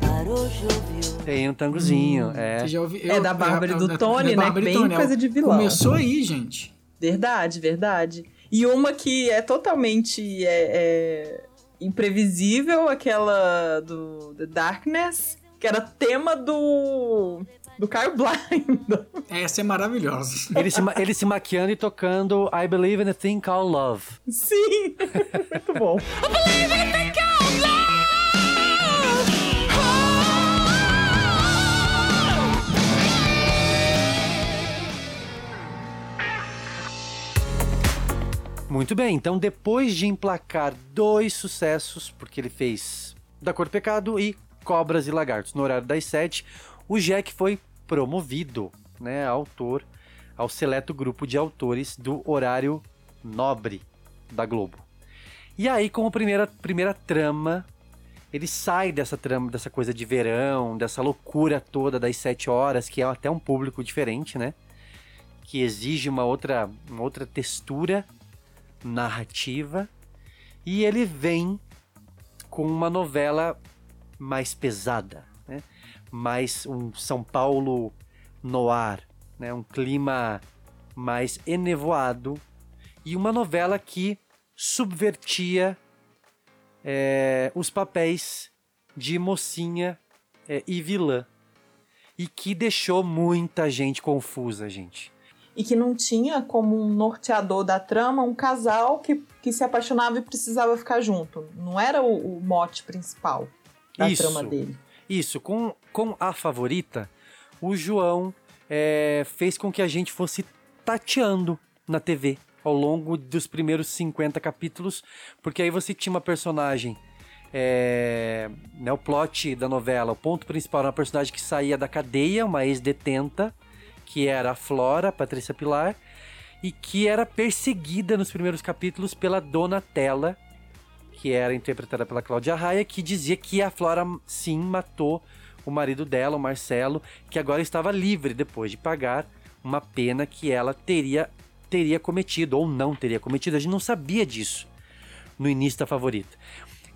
Parou. Tem um tangozinho, é. Você já ouviu- É eu- da Bárbara e do da- Tony, da né? Bárbara Bem Tony, é coisa de vilão. Começou aí, gente. Verdade, verdade. E uma que é totalmente é, é, imprevisível, aquela do The Darkness, que era tema do. Do Caio Blind. Essa é maravilhosa. Ele se, ele se maquiando e tocando I Believe in a Thing Called Love. Sim! Muito bom. Muito bem, então depois de emplacar dois sucessos, porque ele fez Da Cor do Pecado e Cobras e Lagartos no horário das sete, o Jack foi promovido, né, autor, ao seleto grupo de autores do horário nobre da Globo. E aí, como primeira, primeira trama, ele sai dessa trama, dessa coisa de verão, dessa loucura toda das sete horas, que é até um público diferente, né? Que exige uma outra, uma outra textura narrativa. E ele vem com uma novela mais pesada? Mais um São Paulo noir, né? Um clima mais enevoado e uma novela que subvertia é, os papéis de mocinha é, e vilã. E que deixou muita gente confusa, gente. E que não tinha como um norteador da trama um casal que, que se apaixonava e precisava ficar junto. Não era o, o mote principal da Isso. trama dele. Isso, com, com a favorita, o João é, fez com que a gente fosse tateando na TV ao longo dos primeiros 50 capítulos, porque aí você tinha uma personagem. É, né, o plot da novela, o ponto principal era uma personagem que saía da cadeia, uma ex-detenta, que era a Flora, Patrícia Pilar, e que era perseguida nos primeiros capítulos pela Donatella, que era interpretada pela Cláudia Raia, que dizia que a Flora sim matou o marido dela, o Marcelo, que agora estava livre depois de pagar uma pena que ela teria teria cometido ou não teria cometido. A gente não sabia disso no início da favorita.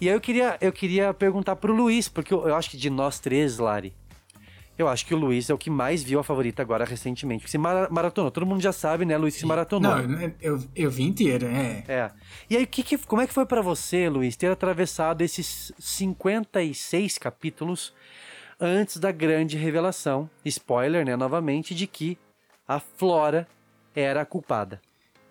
E aí eu queria, eu queria perguntar pro Luiz, porque eu, eu acho que de nós três, Lari, eu acho que o Luiz é o que mais viu a favorita agora recentemente. Porque se mara- maratonou, todo mundo já sabe, né, Luiz, se maratonou. Não, eu, eu vi inteira, é. É. E aí, que que, como é que foi pra você, Luiz, ter atravessado esses 56 capítulos antes da grande revelação, spoiler, né, novamente, de que a Flora era a culpada?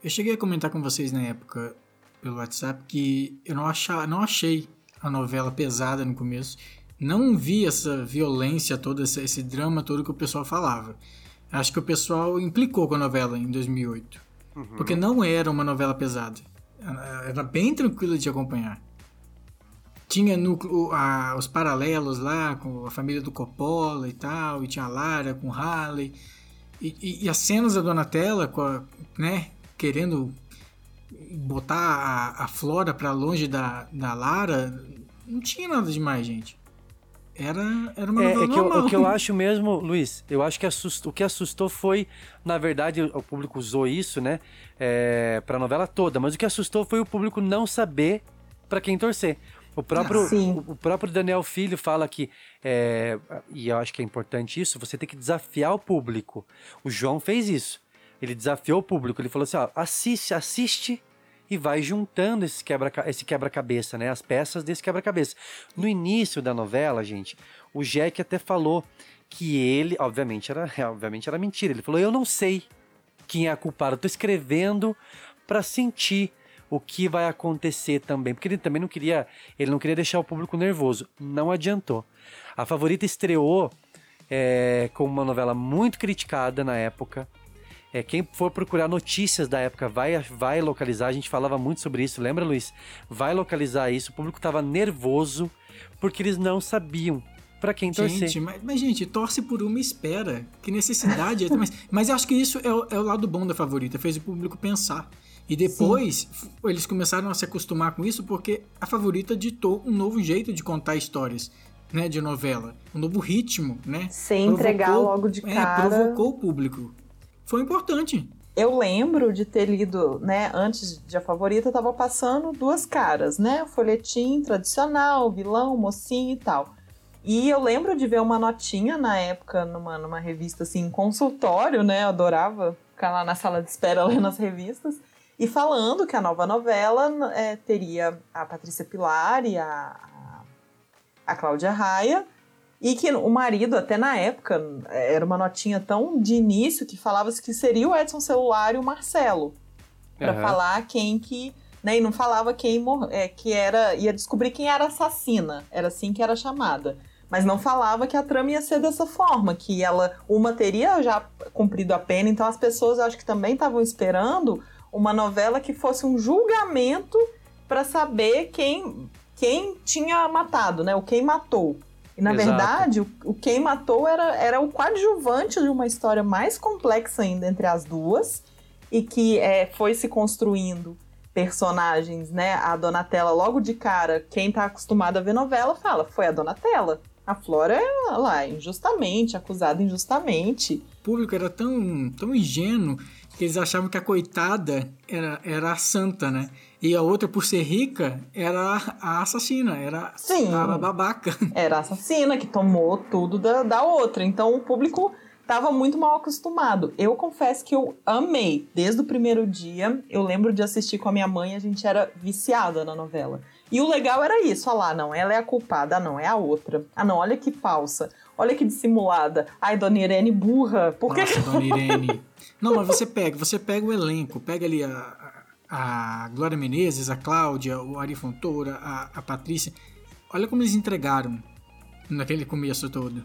Eu cheguei a comentar com vocês na época pelo WhatsApp que eu não, achava, não achei a novela pesada no começo. Não vi essa violência toda, esse, drama todo que o pessoal falava. Acho que o pessoal implicou com a novela em 2008. Porque não era uma novela pesada. Era bem tranquila de acompanhar. Tinha núcleo, a- os paralelos lá com a família do Coppola e tal, e tinha a Lara com Harley. E, e- e as cenas da Donatella, com a, né, querendo botar a, a Flora pra longe da, da Lara, não tinha nada demais, gente. Era, era uma É, é que eu, o que eu acho mesmo, Luiz, eu acho que o que assustou foi, na verdade, o público usou isso, né, é, pra novela toda, mas o que assustou foi o público não saber pra quem torcer. O próprio, Sim. o, próprio Daniel Filho fala que, é, e eu acho que é importante isso, você tem que desafiar o público. O João fez isso. Ele desafiou o público, ele falou assim, ó, assiste, assiste e vai juntando esse quebra esse quebra-cabeça, né? As peças desse quebra-cabeça. No início da novela, gente, o Jack até falou que ele, obviamente era, obviamente era mentira. Ele falou: "Eu não sei quem é a culpada, eu tô escrevendo pra sentir o que vai acontecer também, porque ele também não queria, ele não queria deixar o público nervoso. Não adiantou. A favorita estreou é, com uma novela muito criticada na época. É, quem for procurar notícias da época vai, vai localizar. A gente falava muito sobre isso, lembra, Luiz? Vai localizar isso. O público estava nervoso porque eles não sabiam para quem torcer. Gente, mas, mas, gente, torce por uma e espera. Que necessidade. é- mas, mas eu acho que isso é o, é o lado bom da favorita. Fez o público pensar. E depois f- eles começaram a se acostumar com isso porque a favorita ditou um novo jeito de contar histórias. Né, de novela, um novo ritmo, né? Sem entregar logo de é, cara. provocou o público. Foi importante. Eu lembro de ter lido, né, antes de A Favorita, tava passando duas caras, né? Folhetim tradicional, vilão, mocinho e tal. E eu lembro de ver uma notinha na época, numa, numa revista assim, consultório, né? Eu adorava ficar lá na sala de espera lendo as revistas. E falando que a nova novela é, teria a Patrícia Pilar e a, a, Cláudia Raia. E que o marido, até na época, era uma notinha tão de início que falava-se que seria o Edson Celular e o Marcelo. Pra Aham. falar quem que. Né, e não falava quem mor- é, que era. ia descobrir quem era assassina. Era assim que era chamada. Mas não falava que a trama ia ser dessa forma, que ela. Uma teria já cumprido a pena, então as pessoas acho que também estavam esperando uma novela que fosse um julgamento pra saber quem, quem tinha matado, né? O quem matou. E na Exato. verdade, o, o quem matou era, era o coadjuvante de uma história mais complexa ainda entre as duas e que é, foi se construindo personagens, né? A Donatella, logo de cara, quem tá acostumado a ver novela fala, foi a Donatella. A Flora é lá, injustamente, acusada injustamente. O público era tão, tão ingênuo que eles achavam que a coitada era, era a santa, né? E a outra, por ser rica, era a assassina, era Sim. a babaca. Era a assassina que tomou tudo da, da outra. Então o público tava muito mal acostumado. Eu confesso que eu amei. Desde o primeiro dia, eu lembro de assistir com a minha mãe, a gente era viciada na novela. E o legal era isso, olha lá, não, ela é a culpada, ah, não, é a outra. Ah, não, olha que falsa, olha que dissimulada. Ai, Dona Irene burra, por que... Nossa, Dona Irene. Não, mas você pega, você pega o elenco, pega ali a, a, Glória Menezes, a Cláudia, o Ari Fontoura, a, a Patrícia. Olha como eles entregaram naquele começo todo.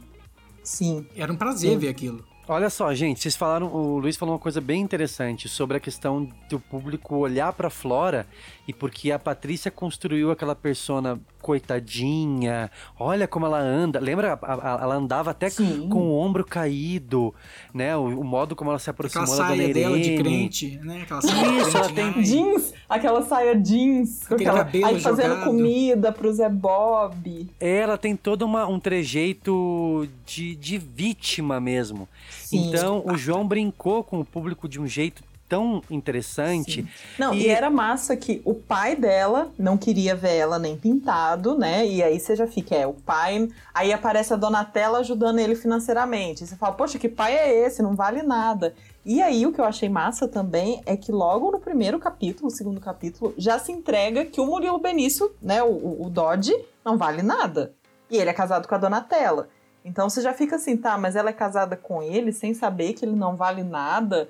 Sim. Era um prazer Sim. ver aquilo. Olha só, gente, vocês falaram, o Luiz falou uma coisa bem interessante sobre a questão do público olhar pra Flora e porque a Patrícia construiu aquela persona coitadinha, olha como ela anda, lembra? A- a- ela andava até com o ombro caído, né? O, o modo como ela se Aquela aproximou da Dona saia dela de crente, né? Aquela saia Isso, ela tem ai. Jeans, aquela saia jeans, com aquela, aí fazendo jogado. comida pro Zé Bob. Ela tem todo uma- um trejeito de, de vítima mesmo. Sim. Então, o João brincou com o público de um jeito tão interessante. Não, e... era massa que o pai dela não queria ver ela nem pintado, né? E aí você já fica, é, o pai. Aí aparece a Donatella ajudando ele financeiramente. E você fala, poxa, que pai é esse? Não vale nada. E aí o que eu achei massa também é que logo no primeiro capítulo, segundo capítulo, já se entrega que o Murilo Benício, né, o, o Dodge, não vale nada. E ele é casado com a Donatella. Então você já fica assim, tá, mas ela é casada com ele sem saber que ele não vale nada.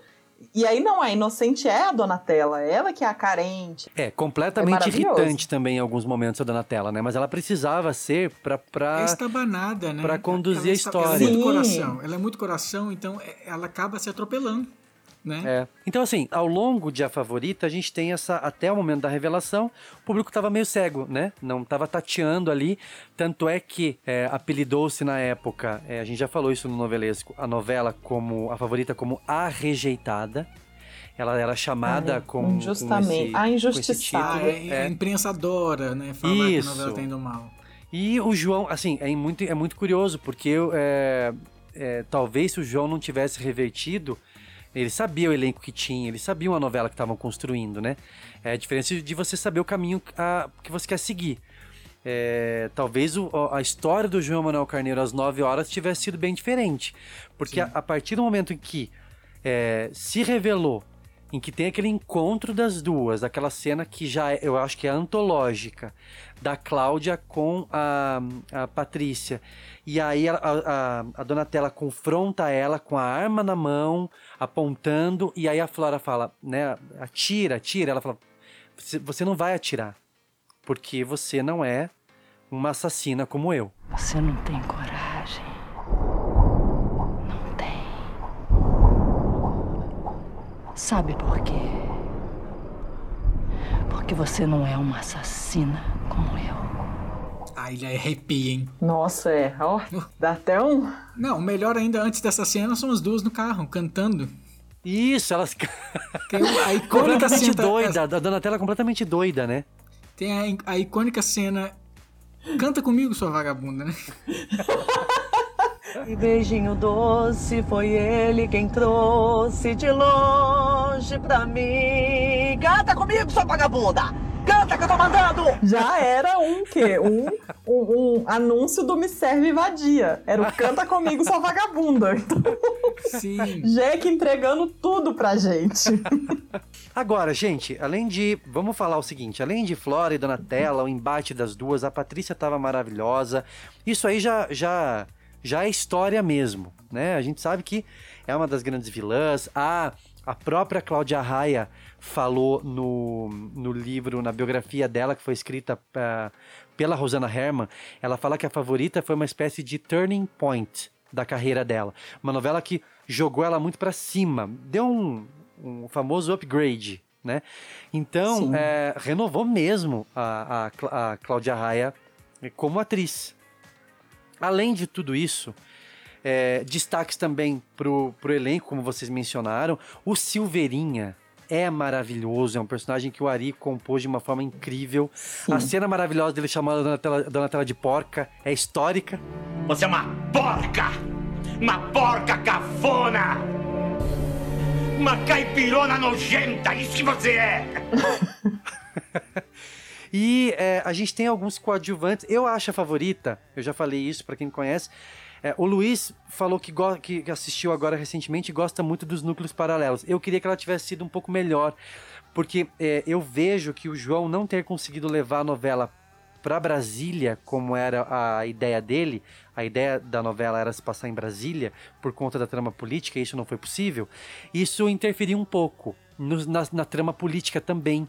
E aí não, a inocente é a Donatella, ela que é a carente. É, completamente É irritante também em alguns momentos a Donatella, né? Mas ela precisava ser pra... pra... É estabanada, né? pra conduzir a esta- Ela é história. muito Sim. coração. Ela é muito coração, então é- ela acaba se atropelando, né? É. Então, assim, ao longo de A Favorita, a gente tem essa. Até o momento da revelação, o público tava meio cego, né? Não tava tateando ali. Tanto é que é, apelidou-se na época, é, a gente já falou isso no novelesco, a novela como. A favorita como A Rejeitada. Ela era chamada Ai, com. injustamente. Com A esse, esse injustiçada. título. É, A imprensa adora, né? Falar que a Isso. novela tá indo mal. E o João, assim, é muito, é muito curioso, porque é, é, talvez se o João não tivesse revertido, ele sabia o elenco que tinha, ele sabia uma novela que estavam construindo, né? É a diferença de você saber o caminho a- que você quer seguir. É, talvez o- a história do João Manuel Carneiro às 9 horas tivesse sido bem diferente. Porque a, a partir do momento em que é, se revelou, em que tem aquele encontro das duas, aquela cena que já é- eu acho que é antológica, da Cláudia com a, a Patrícia. E aí a, a, a Donatella confronta ela com a arma na mão, apontando, e aí a Flora fala, né, atira, atira. Ela fala, você, você não vai atirar, porque você não é uma assassina como eu. Você não tem coragem. Não tem. Sabe por quê? Porque você não é uma assassina como eu. Ah, ele arrepia, hein? Nossa, é. Ó, dá até um. Não, o melhor ainda antes dessa cena são as duas no carro, cantando. Isso, elas. Tem a icônica completamente cena. doida, a Donatella é completamente doida, né? Tem a, a icônica cena. Canta comigo, sua vagabunda, né? E beijinho doce foi ele quem trouxe de longe pra mim. Canta comigo, sua vagabunda! Canta que eu tô mandando! Já era um quê? Um, um, um anúncio do Me Serve Vadia. Era o Canta Comigo, sua vagabunda. Então, Sim. Jack entregando tudo pra gente. Agora, gente, além de. Vamos falar o seguinte: além de Flora e Donatella, o embate das duas, a Patrícia tava maravilhosa. Isso aí já, já, já é história mesmo, né? A gente sabe que é uma das grandes vilãs. A, a própria Cláudia Raia falou no, no livro, na biografia dela, que foi escrita ah, pela Rosana Herman. Ela fala que a favorita foi uma espécie de turning point da carreira dela. Uma novela que jogou ela muito pra cima, deu um, um famoso upgrade, né? Então, é, renovou mesmo a, a, a Cláudia Raia como atriz. Além de tudo isso, é, destaques também pro, pro elenco, como vocês mencionaram. O Silveirinha é maravilhoso, é um personagem que o Ari compôs de uma forma incrível. A cena maravilhosa dele chamando a Donatella, Donatella de porca é histórica. Você é uma porca! Uma porca cafona! Uma caipirona nojenta! Isso que você é! E é, a gente tem alguns coadjuvantes. Eu acho a favorita, eu já falei isso pra quem conhece. É, o Luiz falou que que assistiu agora recentemente e gosta muito dos núcleos paralelos. Eu queria que ela tivesse sido um pouco melhor, porque é, eu vejo que o João não ter conseguido levar a novela para Brasília, como era a ideia dele, a ideia da novela era se passar em Brasília por conta da trama política, e isso não foi possível. Isso interferiu um pouco no- na, na trama política também.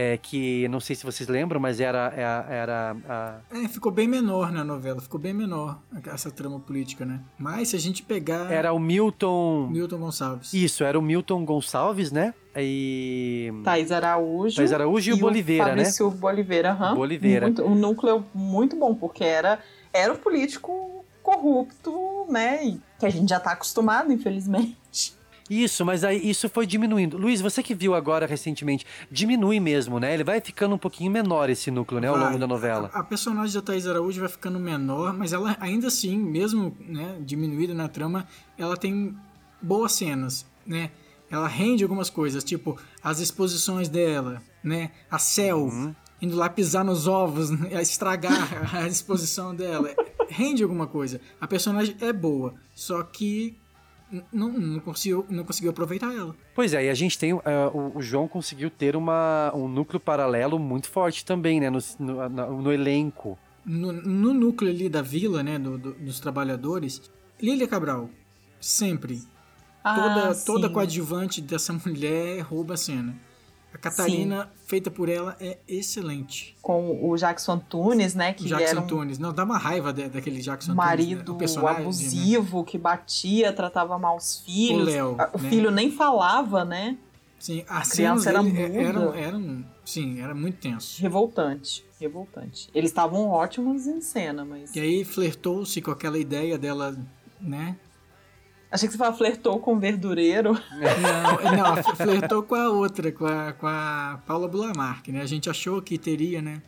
É, que não sei se vocês lembram, mas era, era, era a, É, ficou bem menor na novela, ficou bem menor essa trama política, né? Mas se a gente pegar. Era o Milton. Milton Gonçalves. Isso, era o Milton Gonçalves, né? E. Thaís Araújo. Thaís Araújo e o Boliveira, né? Fabrício Boliveira, aham. Boliveira. Muito- um núcleo muito bom, porque era, era o político corrupto, né? e Que a gente já tá acostumado, infelizmente. Isso, mas aí isso foi diminuindo. Luiz, você que viu agora recentemente, diminui mesmo, né? Ele vai ficando um pouquinho menor esse núcleo, né, ao Vai. longo da novela. A, a personagem da Thaís Araújo vai ficando menor, mas ela ainda assim, mesmo né, diminuída na trama, ela tem boas cenas, né? Ela rende algumas coisas, tipo as exposições dela, né? A Cel Uhum. indo lá pisar nos ovos, né, estragar a exposição dela. Rende alguma coisa. A personagem é boa, só que não, não, conseguiu, não conseguiu aproveitar ela. Pois é, e a gente tem. eh, o, o João conseguiu ter uma, um núcleo paralelo muito forte também, né? No, no, no elenco. no, no núcleo ali da vila, né, do- do- dos trabalhadores, Lília Cabral, sempre. Ah, toda, sim. toda coadjuvante dessa mulher rouba a cena. A Catarina, feita por ela, é excelente. Com o Jackson Antunes, né? Que Jackson era um Antunes. Não, dá uma raiva de- daquele Jackson marido Antunes. né? O personagem, né? abusivo que batia, tratava mal os filhos. O Léo, A- o né? filho nem falava, né? Sim, A as criança cenas era muda. eram, eram, sim, era muito tenso. Revoltante, revoltante. Eles estavam ótimos em cena, mas. E aí flertou-se com aquela ideia dela, né? Achei que você falava flertou com o verdureiro. Não, não, flertou com a outra, com a, com a Paula Bulamarque, né? A gente achou que teria, né?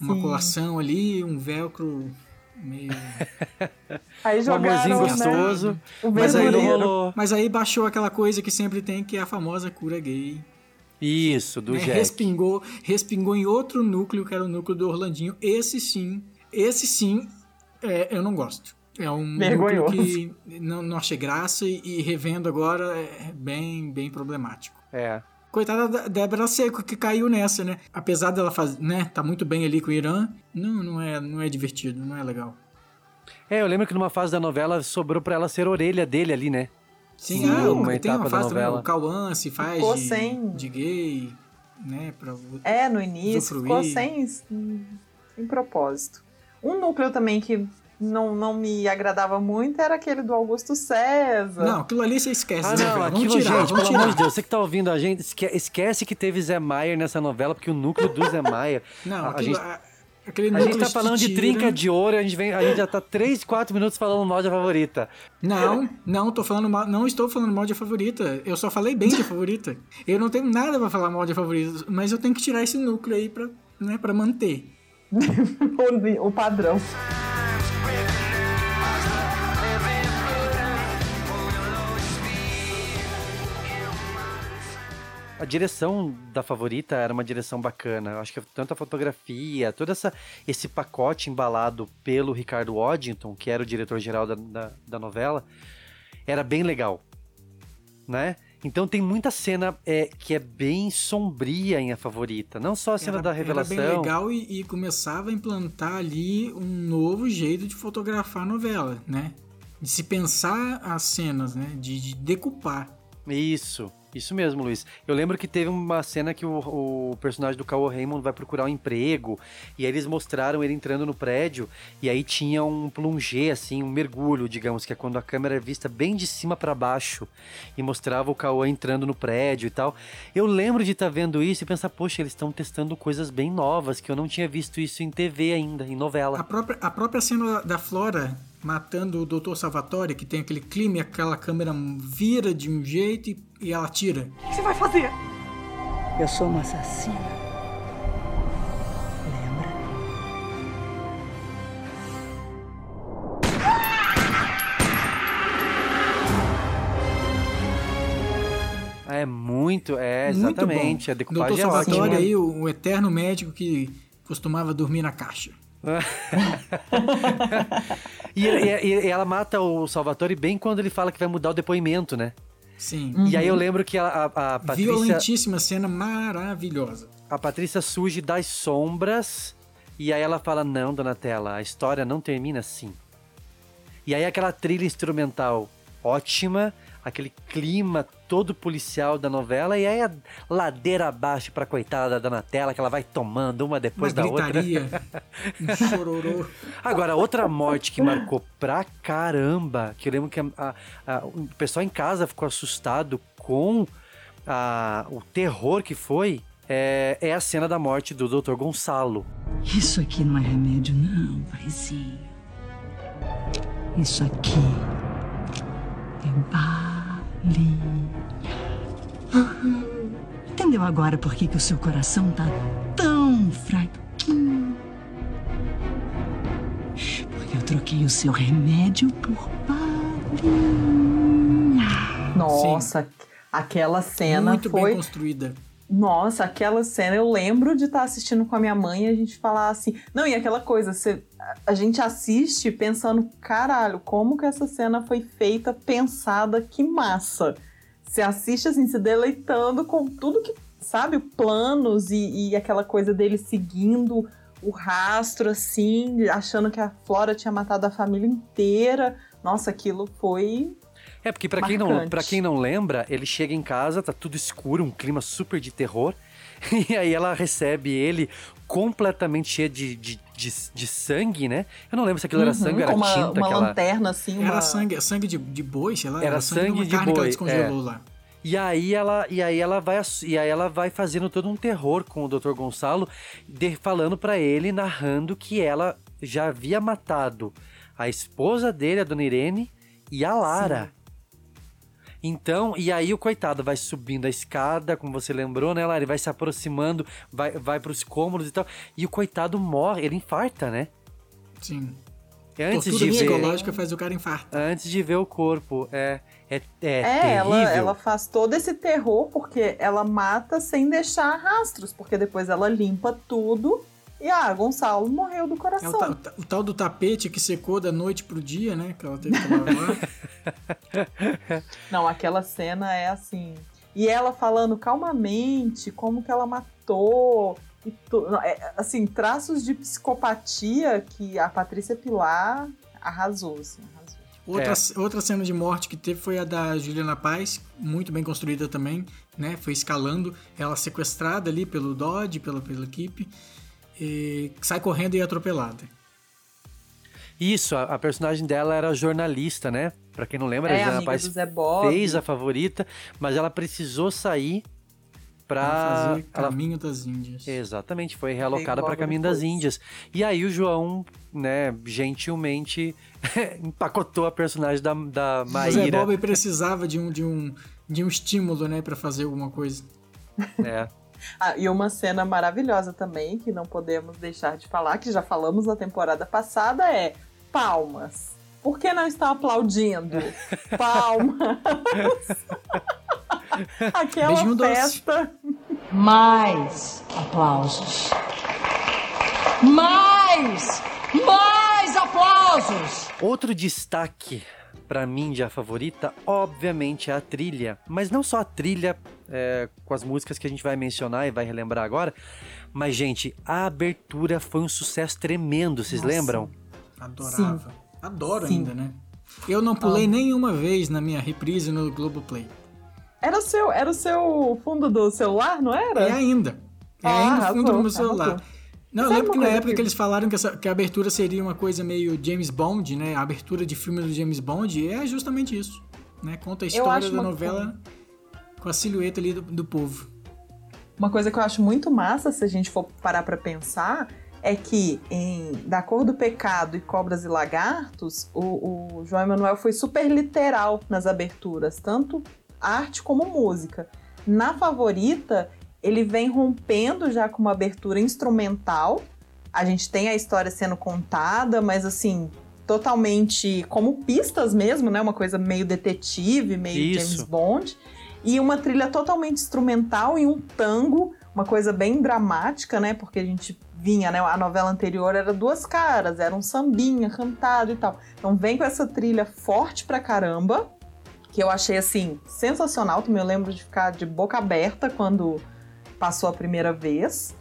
Uma Sim. colação ali, um velcro meio. Aí Um jogaram, amorzinho gostoso. né? O Mas aí rolou. Mas aí baixou aquela coisa que sempre tem, que é a famosa cura gay. Isso, do né? Jack. Respingou, respingou em outro núcleo, que era o núcleo do Orlandinho. Esse sim, esse sim, é, eu não gosto. É um Vergonhoso. núcleo que não, não achei graça e, e revendo agora é bem, bem problemático. É. Coitada da Débora Seco, que caiu nessa, né? Apesar dela fazer, né, tá muito bem ali com o Irã, não, não é, não é divertido, não é legal. É, eu lembro que numa fase da novela sobrou pra ela ser orelha dele ali, né? Sim, ah, uma tem etapa uma da fase também, novela. o Cauã se faz Ficou de, sem- de gay, né, pra... É, no início, Usufruir. ficou sem, sem propósito. Um núcleo também que não, não me agradava muito era aquele do Augusto César. Não, aquilo ali você esquece, Ah, né, não, velho? aquilo, tirar, gente, pelo amor de Deus, você que tá ouvindo a gente, esque- esquece que teve Zé Maier nessa novela, porque o núcleo do Zé Maier. Não, a, a aquilo, gente, a- aquele a gente tá falando de tira- trinca de ouro, a gente, vem, a gente já tá 3, 4 minutos falando mal de favorita. Não, não tô falando mal, não estou falando mal de A favorita. Eu só falei bem de A favorita. Eu não tenho nada pra falar mal de A favorita, mas eu tenho que tirar esse núcleo aí pra, né, pra manter. o, o padrão. A direção da favorita era uma direção bacana. Eu acho que tanto a fotografia, todo essa, esse pacote embalado pelo Ricardo Waddington, que era o diretor-geral da, da, da novela, era bem legal. Né? Então tem muita cena é, que é bem sombria em A Favorita. Não só a cena Era- da revelação. Era bem legal e, e começava a implantar ali um novo jeito de fotografar a novela, né? De se pensar as cenas, né? De, de decupar. Isso. Isso mesmo, Luiz. Eu lembro que teve uma cena que o, o personagem do Cauã Raymond vai procurar um emprego, e aí eles mostraram ele entrando no prédio, e aí tinha um plongé, assim, um mergulho, digamos, que é quando a câmera é vista bem de cima para baixo, e mostrava o Cauã entrando no prédio e tal. Eu lembro de estar vendo isso e pensar, poxa, eles estão testando coisas bem novas, que eu não tinha visto isso em TV ainda, em novela. A própria, a própria cena da Flora matando o Dr. Salvatore, que tem aquele clima e aquela câmera vira de um jeito e, e ela tira. O que você vai fazer? Eu sou uma assassina. É muito, é, exatamente. A Dr. decupagem é Salvatore ótima. aí, o, o eterno médico que costumava dormir na caixa. E, e- e ela mata o Salvatore bem quando ele fala que vai mudar o depoimento, né? Sim. E aí eu lembro que a, a, a Patrícia... Violentíssima cena maravilhosa. A Patrícia surge das sombras e aí ela fala: Não, Donatella, a história não termina assim. E aí aquela trilha instrumental ótima, aquele clima todo policial da novela, e aí a ladeira abaixo pra coitada da Donatella, que ela vai tomando uma depois Uma da gritaria, outra. um chororô. Agora, outra morte que marcou pra caramba, que eu lembro que a- a- a- o pessoal em casa ficou assustado com a- o terror que foi, é, é a cena da morte do Dr. Gonçalo. Isso aqui não é remédio, não, paizinho. Isso aqui é balinha. Entendeu agora por que, que o seu coração tá tão fraquinho? Porque eu troquei o seu remédio por balinha. Nossa, aquela cena Muito foi. bem construída. Nossa, aquela cena eu lembro de estar assistindo com a minha mãe e a gente falar assim. Não, e aquela coisa, você, a- a gente assiste pensando, caralho, como que essa cena foi feita, pensada, que massa. Você assiste assim, se deleitando com tudo que, sabe, planos e, e aquela coisa dele seguindo o rastro, assim, achando que a Flora tinha matado a família inteira. Nossa, aquilo foi É, porque pra quem, não, pra quem não lembra, ele chega em casa, tá tudo escuro, um clima super de terror. E aí ela recebe ele completamente cheio de, de, de, de sangue, né? Eu não lembro se aquilo era Uhum, sangue ou era uma, tinta. uma que ela- lanterna, assim, uma... Era sangue, sangue de, de boi, sei lá. Era de sangue uma de carne que ela boi, descongelou é. lá. E aí ela, e aí ela vai, e aí ela vai fazendo todo um terror com o Dr. Gonçalo, de- falando pra ele, narrando que ela já havia matado a esposa dele, a Dona Irene, e a Lara. Então, e aí o coitado vai subindo a escada, como você lembrou, né? Ele vai se aproximando, vai, vai pros cômodos e tal. E o coitado morre, ele infarta, né? Sim. Antes Tortura de ver, psicológica faz o cara infartar. antes de ver o corpo, é é, é, É, ela, ela faz todo esse terror porque ela mata sem deixar rastros, porque depois ela limpa tudo e ah, Gonçalo morreu do É o, coração. ta- o ta- o tal do tapete que secou da noite pro dia, né? Que ela teve que lavar. Não, aquela cena é assim. E ela falando calmamente como que ela matou. E não, é, assim, traços de psicopatia que a Patrícia Pilar arrasou, assim, arrasou. Outra, É. outra cena de morte que teve foi a da Juliana Paz, muito bem construída também, né? Foi escalando, ela sequestrada ali pelo Dodge, pela, pela equipe, e sai correndo e é atropelada. Isso, a, a personagem dela era jornalista, né? Pra quem não lembra, É, a Juliana Paz do Zé Bob. fez a favorita, mas ela precisou sair pra. Pra fazer ela- Caminho das Índias. Exatamente, foi realocada logo para Caminho das Índias. E aí o João, né, gentilmente empacotou a personagem da, da O Zé Maíra. Bob precisava de um, de um, de um estímulo, né? Pra fazer alguma coisa. É. Ah, e uma cena maravilhosa também, que não podemos deixar de falar, que já falamos na temporada passada, é palmas. Por que não estão aplaudindo? Palmas! Aquela Beijinho doce. festa. Mais aplausos. Mais! Mais aplausos! Outro destaque pra mim a favorita, obviamente, é a trilha. Mas não só a trilha é, com as músicas que a gente vai mencionar e vai relembrar agora. Mas, gente, a abertura foi um sucesso tremendo, vocês Nossa. lembram? Adorava. Adoro Sim. ainda, né? Eu não pulei nenhuma vez na minha reprise no Globoplay. Era o seu, era o seu fundo do celular, não era? É ainda. É Ah, ainda o fundo do meu celular. arrasou. Não, eu lembro que na coisa época que- que eles falaram que, essa- que a abertura seria uma coisa meio James Bond, né? A abertura de filme do James Bond é justamente isso. Né? Conta a história da novela com a silhueta ali do, do povo. Uma coisa que eu acho muito massa, se a gente for parar pra pensar, é que em Da Cor do Pecado e Cobras e Lagartos, o, o João Emanuel foi super literal nas aberturas, tanto arte como música. Na favorita, ele vem rompendo já com uma abertura instrumental. A gente tem a história sendo contada, mas assim, totalmente como pistas mesmo, né? Uma coisa meio detetive, meio Isso. James Bond. E uma trilha totalmente instrumental e um tango, uma coisa bem dramática, né? Porque a gente vinha, né? A novela anterior era duas caras, era um sambinha cantado e tal. Então vem com essa trilha forte pra caramba, que eu achei assim sensacional. Também eu lembro de ficar de boca aberta quando passou a primeira vez.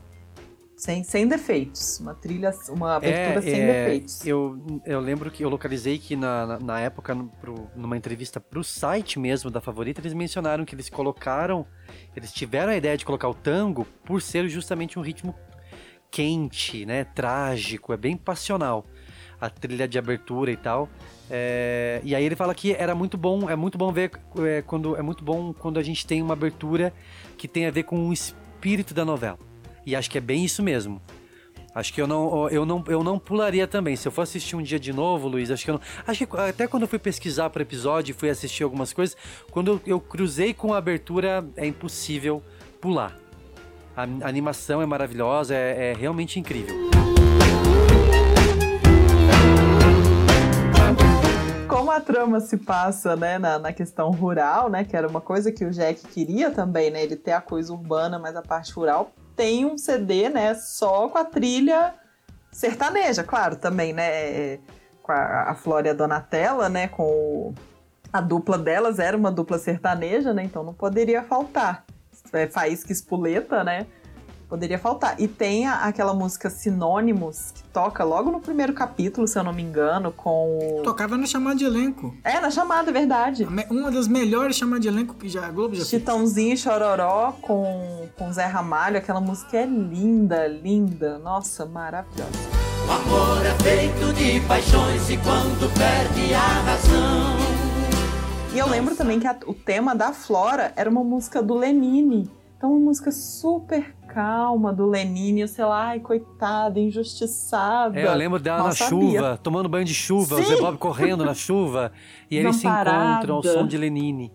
Sem, sem defeitos. Uma trilha, uma abertura sem defeitos. Eu, eu lembro que eu localizei que na, na, na época, no- pro- numa entrevista pro site mesmo da Favorita, eles mencionaram que eles colocaram, eles tiveram a ideia de colocar o tango por ser justamente um ritmo quente, né, trágico, é bem passional. A trilha de abertura e tal. É, e aí ele fala que era muito bom, é muito bom ver é, quando é muito bom quando a gente tem uma abertura que tem a ver com o espírito da novela. E acho que é bem isso mesmo. Acho que eu não, eu não, eu não pularia também. Se eu for assistir um dia de novo, Luiz, acho que eu não. Acho que até quando eu fui pesquisar para episódio e fui assistir algumas coisas, quando eu, eu cruzei com a abertura, é impossível pular. A, a animação é maravilhosa, é, é realmente incrível. Como a trama se passa, né, na, na questão rural, né, que era uma coisa que o Jack queria também, né, ele ter a coisa urbana, mas a parte rural, tem um CD, né, só com a trilha sertaneja, claro, também, né, é, com a, a Donatella, né, com o- a dupla delas era uma dupla sertaneja, né, então não poderia faltar. É, Faísca e Espoleta, né, poderia faltar. E tem a- aquela música Sinônimos, que toca logo no primeiro capítulo, se eu não me engano, com. Tocava na chamada de elenco. É, na chamada, é verdade. Uma das melhores chamadas de elenco que já, a Globo já fez. Chitãozinho e Chororó com, com Zé Ramalho. Aquela música é linda, linda. Nossa, maravilhosa. O amor é feito de paixões e quando perde a razão. E eu lembro também que a- o tema da Flora era uma música do Lenine. Então, uma música super calma do Lenine. Eu sei lá, ai, coitada, injustiçada. É, eu lembro dela Mal na sabia. chuva, tomando banho de chuva, o Sim. Zé Bob correndo na chuva, e eles se encontram ao som de Lenine.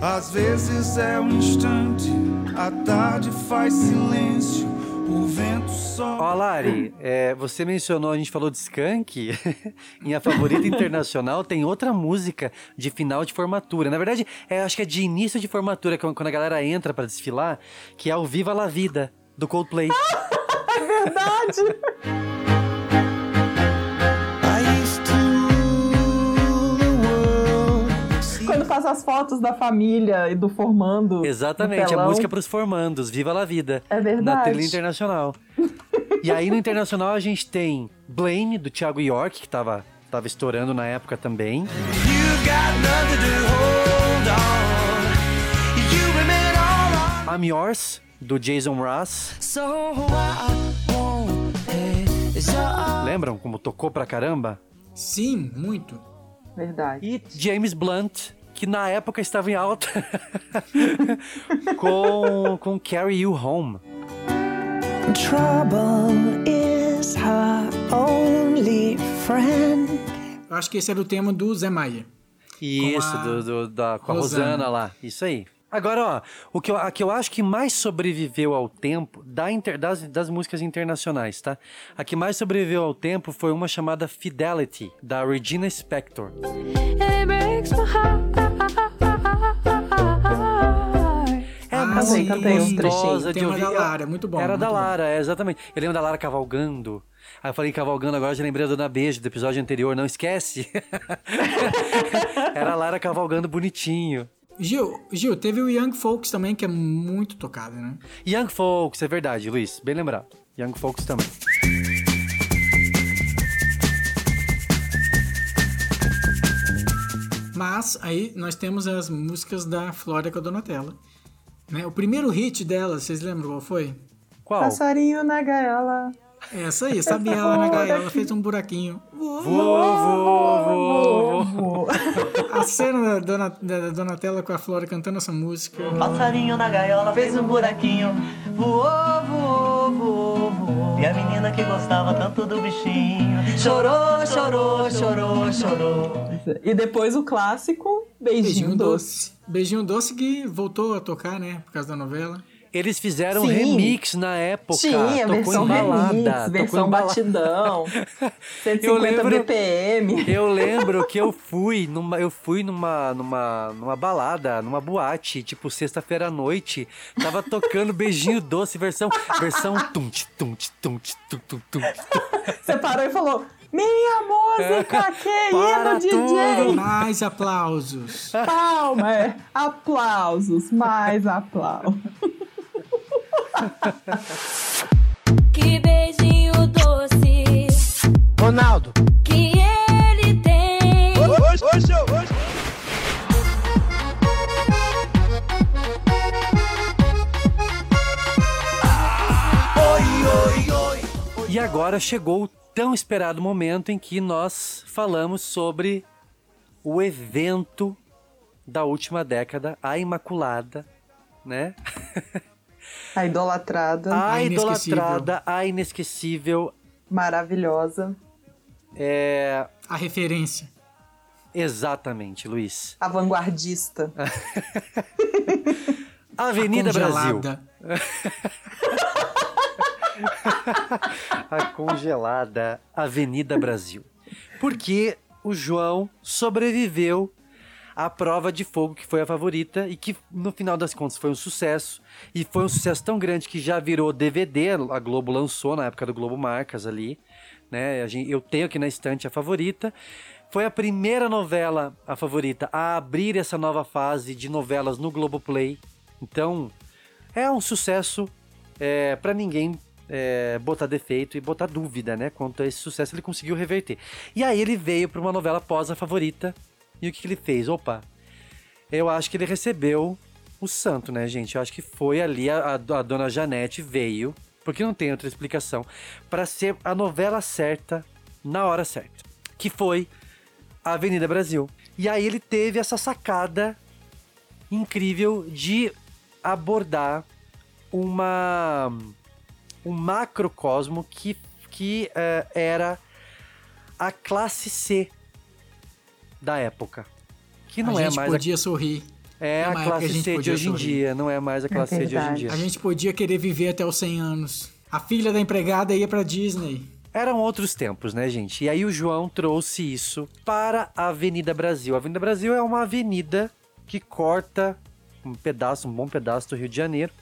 Às vezes é um instante, a tarde faz silêncio, o vento só. Ó, Lari, é, você mencionou, a gente falou de Skank. em A Favorita Internacional tem outra música de final de formatura. Na verdade, é, acho que é de início de formatura, quando a galera entra pra desfilar, que é o Viva la Vida, do Coldplay. É verdade! faz as fotos da família e do formando. Exatamente, a telão. música pros formandos, Viva la Vida. É Na verdade. trilha internacional. e aí no internacional a gente tem Blame, do Thiago York, que tava, tava estourando na época também. I'm Yours, do Jason Ross. Lembram como tocou pra caramba? Sim, muito. Verdade. E James Blunt, que na época estava em alta, com, com Carry You Home. Trouble is her only friend. Eu acho que esse era o tema do Zé Maia. Isso, a do, do- da, com a Rosana. Rosana lá. Isso aí. Agora, ó, o que eu, a que eu acho que mais sobreviveu ao tempo da inter- das, das músicas internacionais, tá? A que mais sobreviveu ao tempo foi uma chamada Fidelity, da Regina Spektor. É Ah, muito sim, cantei um trechinho. de Tema ouvir. da Lara, muito bom, Era muito da bom. Lara, é, exatamente. Eu lembro da Lara cavalgando. Aí eu falei cavalgando agora, já lembrei da Dona Beijo, do episódio anterior, não esquece. Era a Lara cavalgando bonitinho. Gil, Gil, teve o Young Folks também, que é muito tocado, né? Young Folks, é verdade, Luiz, bem lembrado. Young Folks também. Mas aí nós temos as músicas da Flora com a Donatella. Né? O primeiro hit dela, vocês lembram qual foi? Qual? Passarinho na gaiola. Essa aí, sabia ela na gaiola, fez um buraquinho. Vou, vou, vou, A cena da, Dona, da Donatella com a Flora cantando essa música. Passarinho na gaiola fez um buraquinho. Voou, voou, voou, voou. E a menina que gostava tanto do bichinho chorou, chorou, chorou, chorou. E depois o clássico Beijinho, Beijinho Doce. Doce. Beijinho Doce que voltou a tocar, né? Por causa da novela. Eles fizeram Sim. remix na época. Sim, a tocou versão balada. remix, versão batidão. 150 Eu lembro- BPM. Eu lembro que eu fui numa, eu fui numa, numa, numa balada, numa boate, tipo sexta-feira à noite, tava tocando beijinho doce, versão, versão tum tum tum tum tum tum. Você parou e falou: Minha música, que É. Para hino, DJ! Mais aplausos. Palma, é. Aplausos, mais aplausos. Que beijinho doce Ronaldo. que ele tem. E agora chegou o tão esperado momento em que nós falamos sobre o evento da última década, a Imaculada, né? A idolatrada. A, A inesquecível. idolatrada, a inesquecível, Maravilhosa. é... A referência. Exatamente, Luiz. A vanguardista. Avenida a Brasil. congelada. a congelada Avenida Brasil. Porque o João sobreviveu à prova de fogo que foi a favorita e que no final das contas foi um sucesso. E foi um sucesso tão grande que já virou DVD, a Globo lançou na época do Globo Marcas ali. Né? A Eu tenho aqui na estante a favorita. Foi a primeira novela, a favorita, a abrir essa nova fase de novelas no Globoplay. Então, é um sucesso é, para ninguém é, botar defeito e botar dúvida, né? Quanto a esse sucesso ele conseguiu reverter. E aí ele veio para uma novela pós a favorita. E o que, que ele fez? Opa, eu acho que ele recebeu o santo, né, gente? Eu acho que foi ali a, a- a dona Janete veio, porque não tem outra explicação, para ser a novela certa na hora certa. Que foi a Avenida Brasil. E aí ele teve essa sacada incrível de abordar uma um macrocosmo que, que eh, era a classe C da época. Que não a é gente mais podia sorrir. a, é É a época que classe C de hoje em sorrir. dia, não é mais a classe C de hoje em dia. A gente podia querer viver até os 100 anos. A filha da empregada ia pra Disney. Eram outros tempos, né, gente? E aí o João trouxe isso para a Avenida Brasil. A Avenida Brasil é uma avenida que corta um pedaço, um bom pedaço do Rio de Janeiro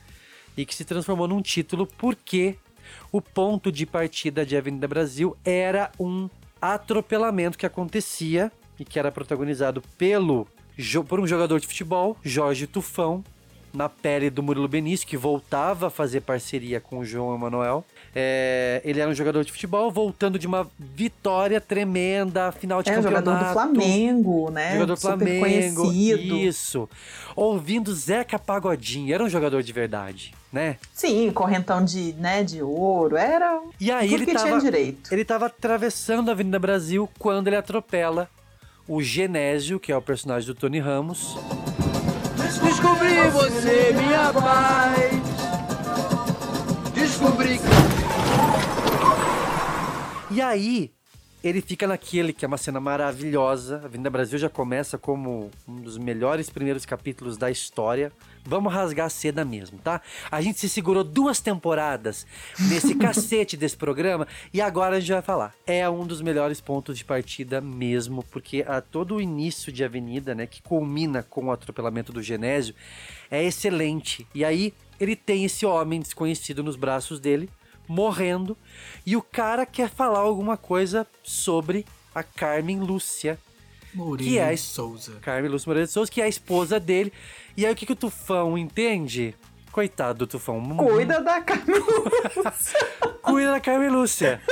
e que se transformou num título porque o ponto de partida de Avenida Brasil era um atropelamento que acontecia e que era protagonizado pelo por um jogador de futebol, Jorge Tufão, na pele do Murilo Benício, que voltava a fazer parceria com o João Emanuel. É, ele era um jogador de futebol, voltando de uma vitória tremenda, final de É, campeonato. jogador do Flamengo, né? Jogador do Super Flamengo, conhecido. isso. Ouvindo Zeca Pagodinho, era um jogador de verdade, né? Sim, correntão de, né, de ouro. Era E aí ele que tava, direito. ele tava atravessando a Avenida Brasil quando ele atropela o Genésio, que é o personagem do Tony Ramos. Descobri você, minha paz. Descobri E aí, ele fica naquele que é uma cena maravilhosa. A Avenida Brasil já começa como um dos melhores primeiros capítulos da história. Vamos rasgar a seda mesmo, tá? A gente se segurou duas temporadas nesse cacete desse programa e agora a gente vai falar. É um dos melhores pontos de partida mesmo, porque a, todo o início de Avenida, né, que culmina com o atropelamento do Genésio, é excelente. E aí, ele tem esse homem desconhecido nos braços dele, morrendo, e o cara quer falar alguma coisa sobre a Carmen Lúcia. Moreira que é a Souza. Carmen Lúcia Moreira de Souza, que é a esposa dele. E aí o que, que o Tufão entende? Coitado do Tufão. Cuida da Carmen Cuida da Carmen Lúcia.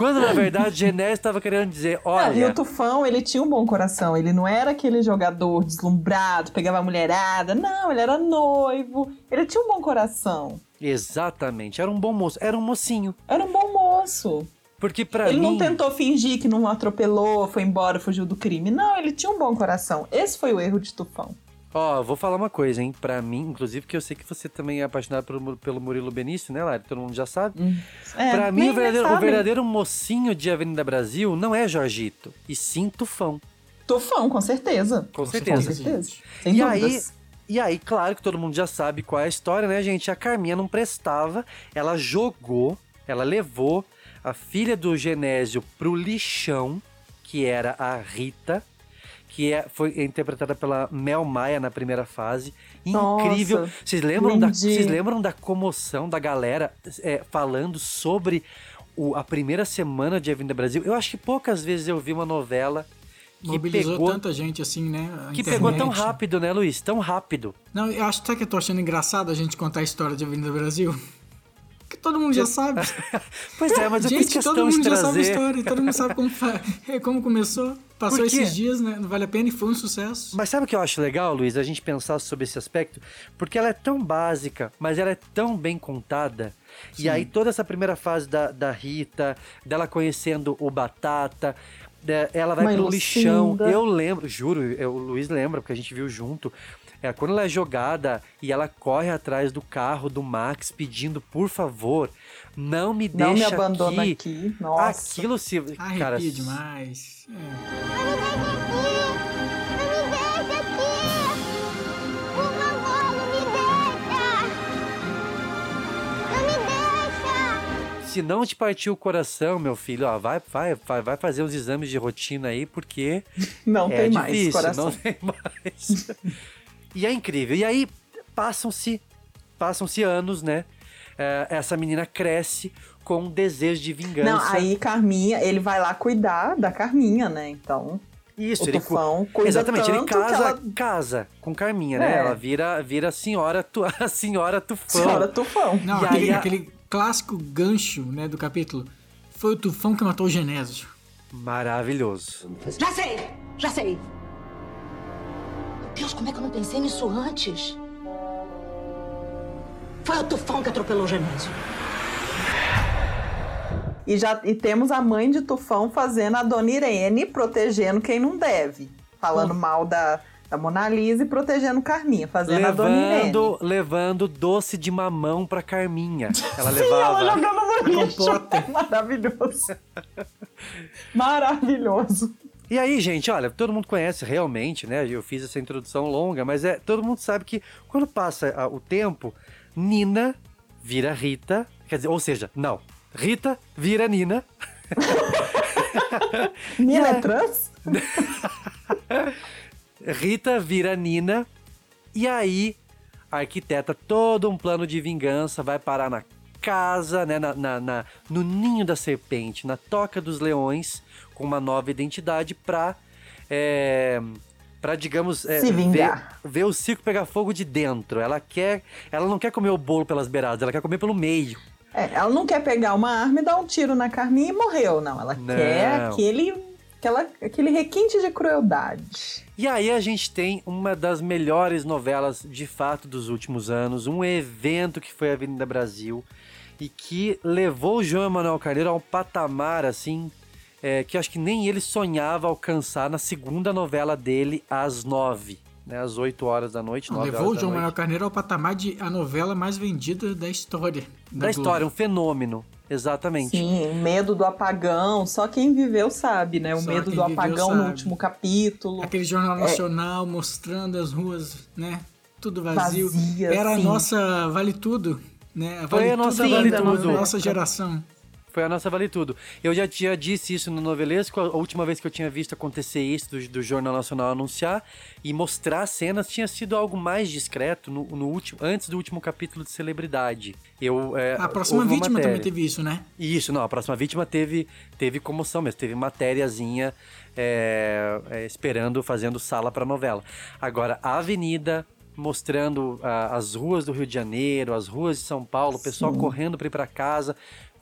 Quando, na verdade, Genésio estava querendo dizer, Não, e olha... o Tufão, ele tinha um bom coração. Ele não era aquele jogador deslumbrado, pegava a mulherada. Não, ele era noivo. Ele tinha um bom coração. Exatamente, era um bom moço, era um mocinho. Era um bom moço. Porque pra ele mim... não tentou fingir que não atropelou, foi embora, fugiu do crime. Não, ele tinha um bom coração. Esse foi o erro de Tufão. Ó, vou falar uma coisa, hein? Pra mim, inclusive, que eu sei que você também é apaixonado pelo, pelo Murilo Benício, né, Lari? Todo mundo já sabe. É, pra mim, o verdadeiro, o verdadeiro mocinho de Avenida Brasil não é Jorgito, e sim Tufão. Tufão, com certeza. Com certeza. Com certeza. Sem e aí, e aí, claro que todo mundo já sabe qual é a história, né, gente? A Carminha não prestava, ela jogou, ela levou a filha do Genésio pro lixão, que era a Rita, que é, foi interpretada pela Mel Maia na primeira fase. Incrível. Nossa, vocês lembram da, vocês lembram da comoção da galera é, falando sobre o- a primeira semana de Avenida Brasil? Eu acho que poucas vezes eu vi uma novela que Mobilizou pegou tanta gente assim, né? A que pegou tão internet. rápido, né, Luiz? Tão rápido. Não, eu acho até que eu tô achando engraçado a gente contar a história de Avenida Brasil. Que todo mundo já sabe. Pois é, mas eu gente, fiz todo mundo de já sabe a história, todo mundo sabe como, fa- como começou. Passou esses dias, né? Não vale a pena e foi um sucesso. Mas sabe o que eu acho legal, Luiz, a gente pensar sobre esse aspecto? Porque ela é tão básica, mas ela é tão bem contada. E Sim. aí toda essa primeira fase da, da Rita, dela conhecendo o Batata, ela vai Mãe pro lixão. Eu lembro, juro, eu- o Luiz lembra, porque a gente viu junto. É, quando ela é jogada e ela corre atrás do carro do Max pedindo, por favor, não me Não me deixa abandona aqui. aqui. Nossa. Aquilo se... Cara, Arrepia demais. É. Se não te partiu o coração, meu filho, ó, vai, vai, vai, vai fazer os exames de rotina aí, porque Não é tem mais difícil, coração. não tem mais. e é incrível. E aí passam-se, passam-se anos, né? É, essa menina cresce com um desejo de vingança. Não, aí Carminha, ele vai lá cuidar da Carminha, né? Então. Isso, o ele Tufão cu- cuida Exatamente, ele casa, ela- casa com Carminha, né? É. Ela vira, vira a senhora, tu, a senhora Tufão. Senhora Tufão. Não, E aquele, aí a- aquele clássico gancho né, do capítulo. Foi o tufão que matou o Genésio. Maravilhoso. Já sei, já sei. Deus, como é que eu não pensei nisso antes? Foi o tufão que atropelou o Genésio. E, já, e temos a mãe de Tufão fazendo a Dona Irene protegendo quem não deve. Falando mal da, da Mona Lisa e protegendo Carminha, fazendo a Dona Irene. Levando, levando doce de mamão pra Carminha. Ela Sim, levava. ela jogando no lixo. Maravilhoso. Maravilhoso. E aí, gente, olha, todo mundo conhece realmente, né? Eu fiz essa introdução longa, mas é todo mundo sabe que quando passa ah, o tempo, Nina vira Rita, quer dizer, ou seja, não, Rita vira Nina. Nina é a- trans? Rita vira Nina e aí arquiteta todo um plano de vingança, vai parar na casa, né, na, na- na- no ninho da serpente, na toca dos leões, com uma nova identidade pra, é, pra digamos, é, Se ver, vingar. ver o circo pegar fogo de dentro. Ela quer, ela não quer comer o bolo pelas beiradas, ela quer comer pelo meio. É, ela não quer pegar uma arma e dar um tiro na Carminha e morreu, não. Ela Não. quer aquele, aquela, aquele requinte de crueldade. E aí a gente tem uma das melhores novelas de fato dos últimos anos, um evento que foi a Avenida Brasil e que levou o João Emanuel Carneiro a um patamar assim é, que eu acho que nem ele sonhava alcançar na segunda novela dele às nove, né, às oito horas da noite, nove Levou o da João. Manuel Carneiro ao patamar de a novela mais vendida da história. Da, Globo. história, um fenômeno, exatamente. Sim, medo do apagão. Só quem viveu sabe, né? O Só medo do apagão no sabe. último capítulo. Aquele jornal É. nacional mostrando as ruas, né? Tudo vazio. Vazia, Era a sim. nossa Vale Tudo, né? Foi a nossa Tudo Vale da Tudo. nossa geração. Foi a nossa Vale Tudo. Eu já tinha disse isso no Novelesco, a última vez que eu tinha visto acontecer isso do, do Jornal Nacional anunciar e mostrar cenas tinha sido algo mais discreto no, no último, antes do último capítulo de celebridade. Eu, é, A próxima vítima também matéria. teve isso, né? Isso, não, a próxima vítima teve, teve comoção mesmo, teve matériazinha é, é, esperando, fazendo sala pra novela. Agora, a Avenida mostrando ah, as ruas do Rio de Janeiro, as ruas de São Paulo, o pessoal correndo pra ir pra casa,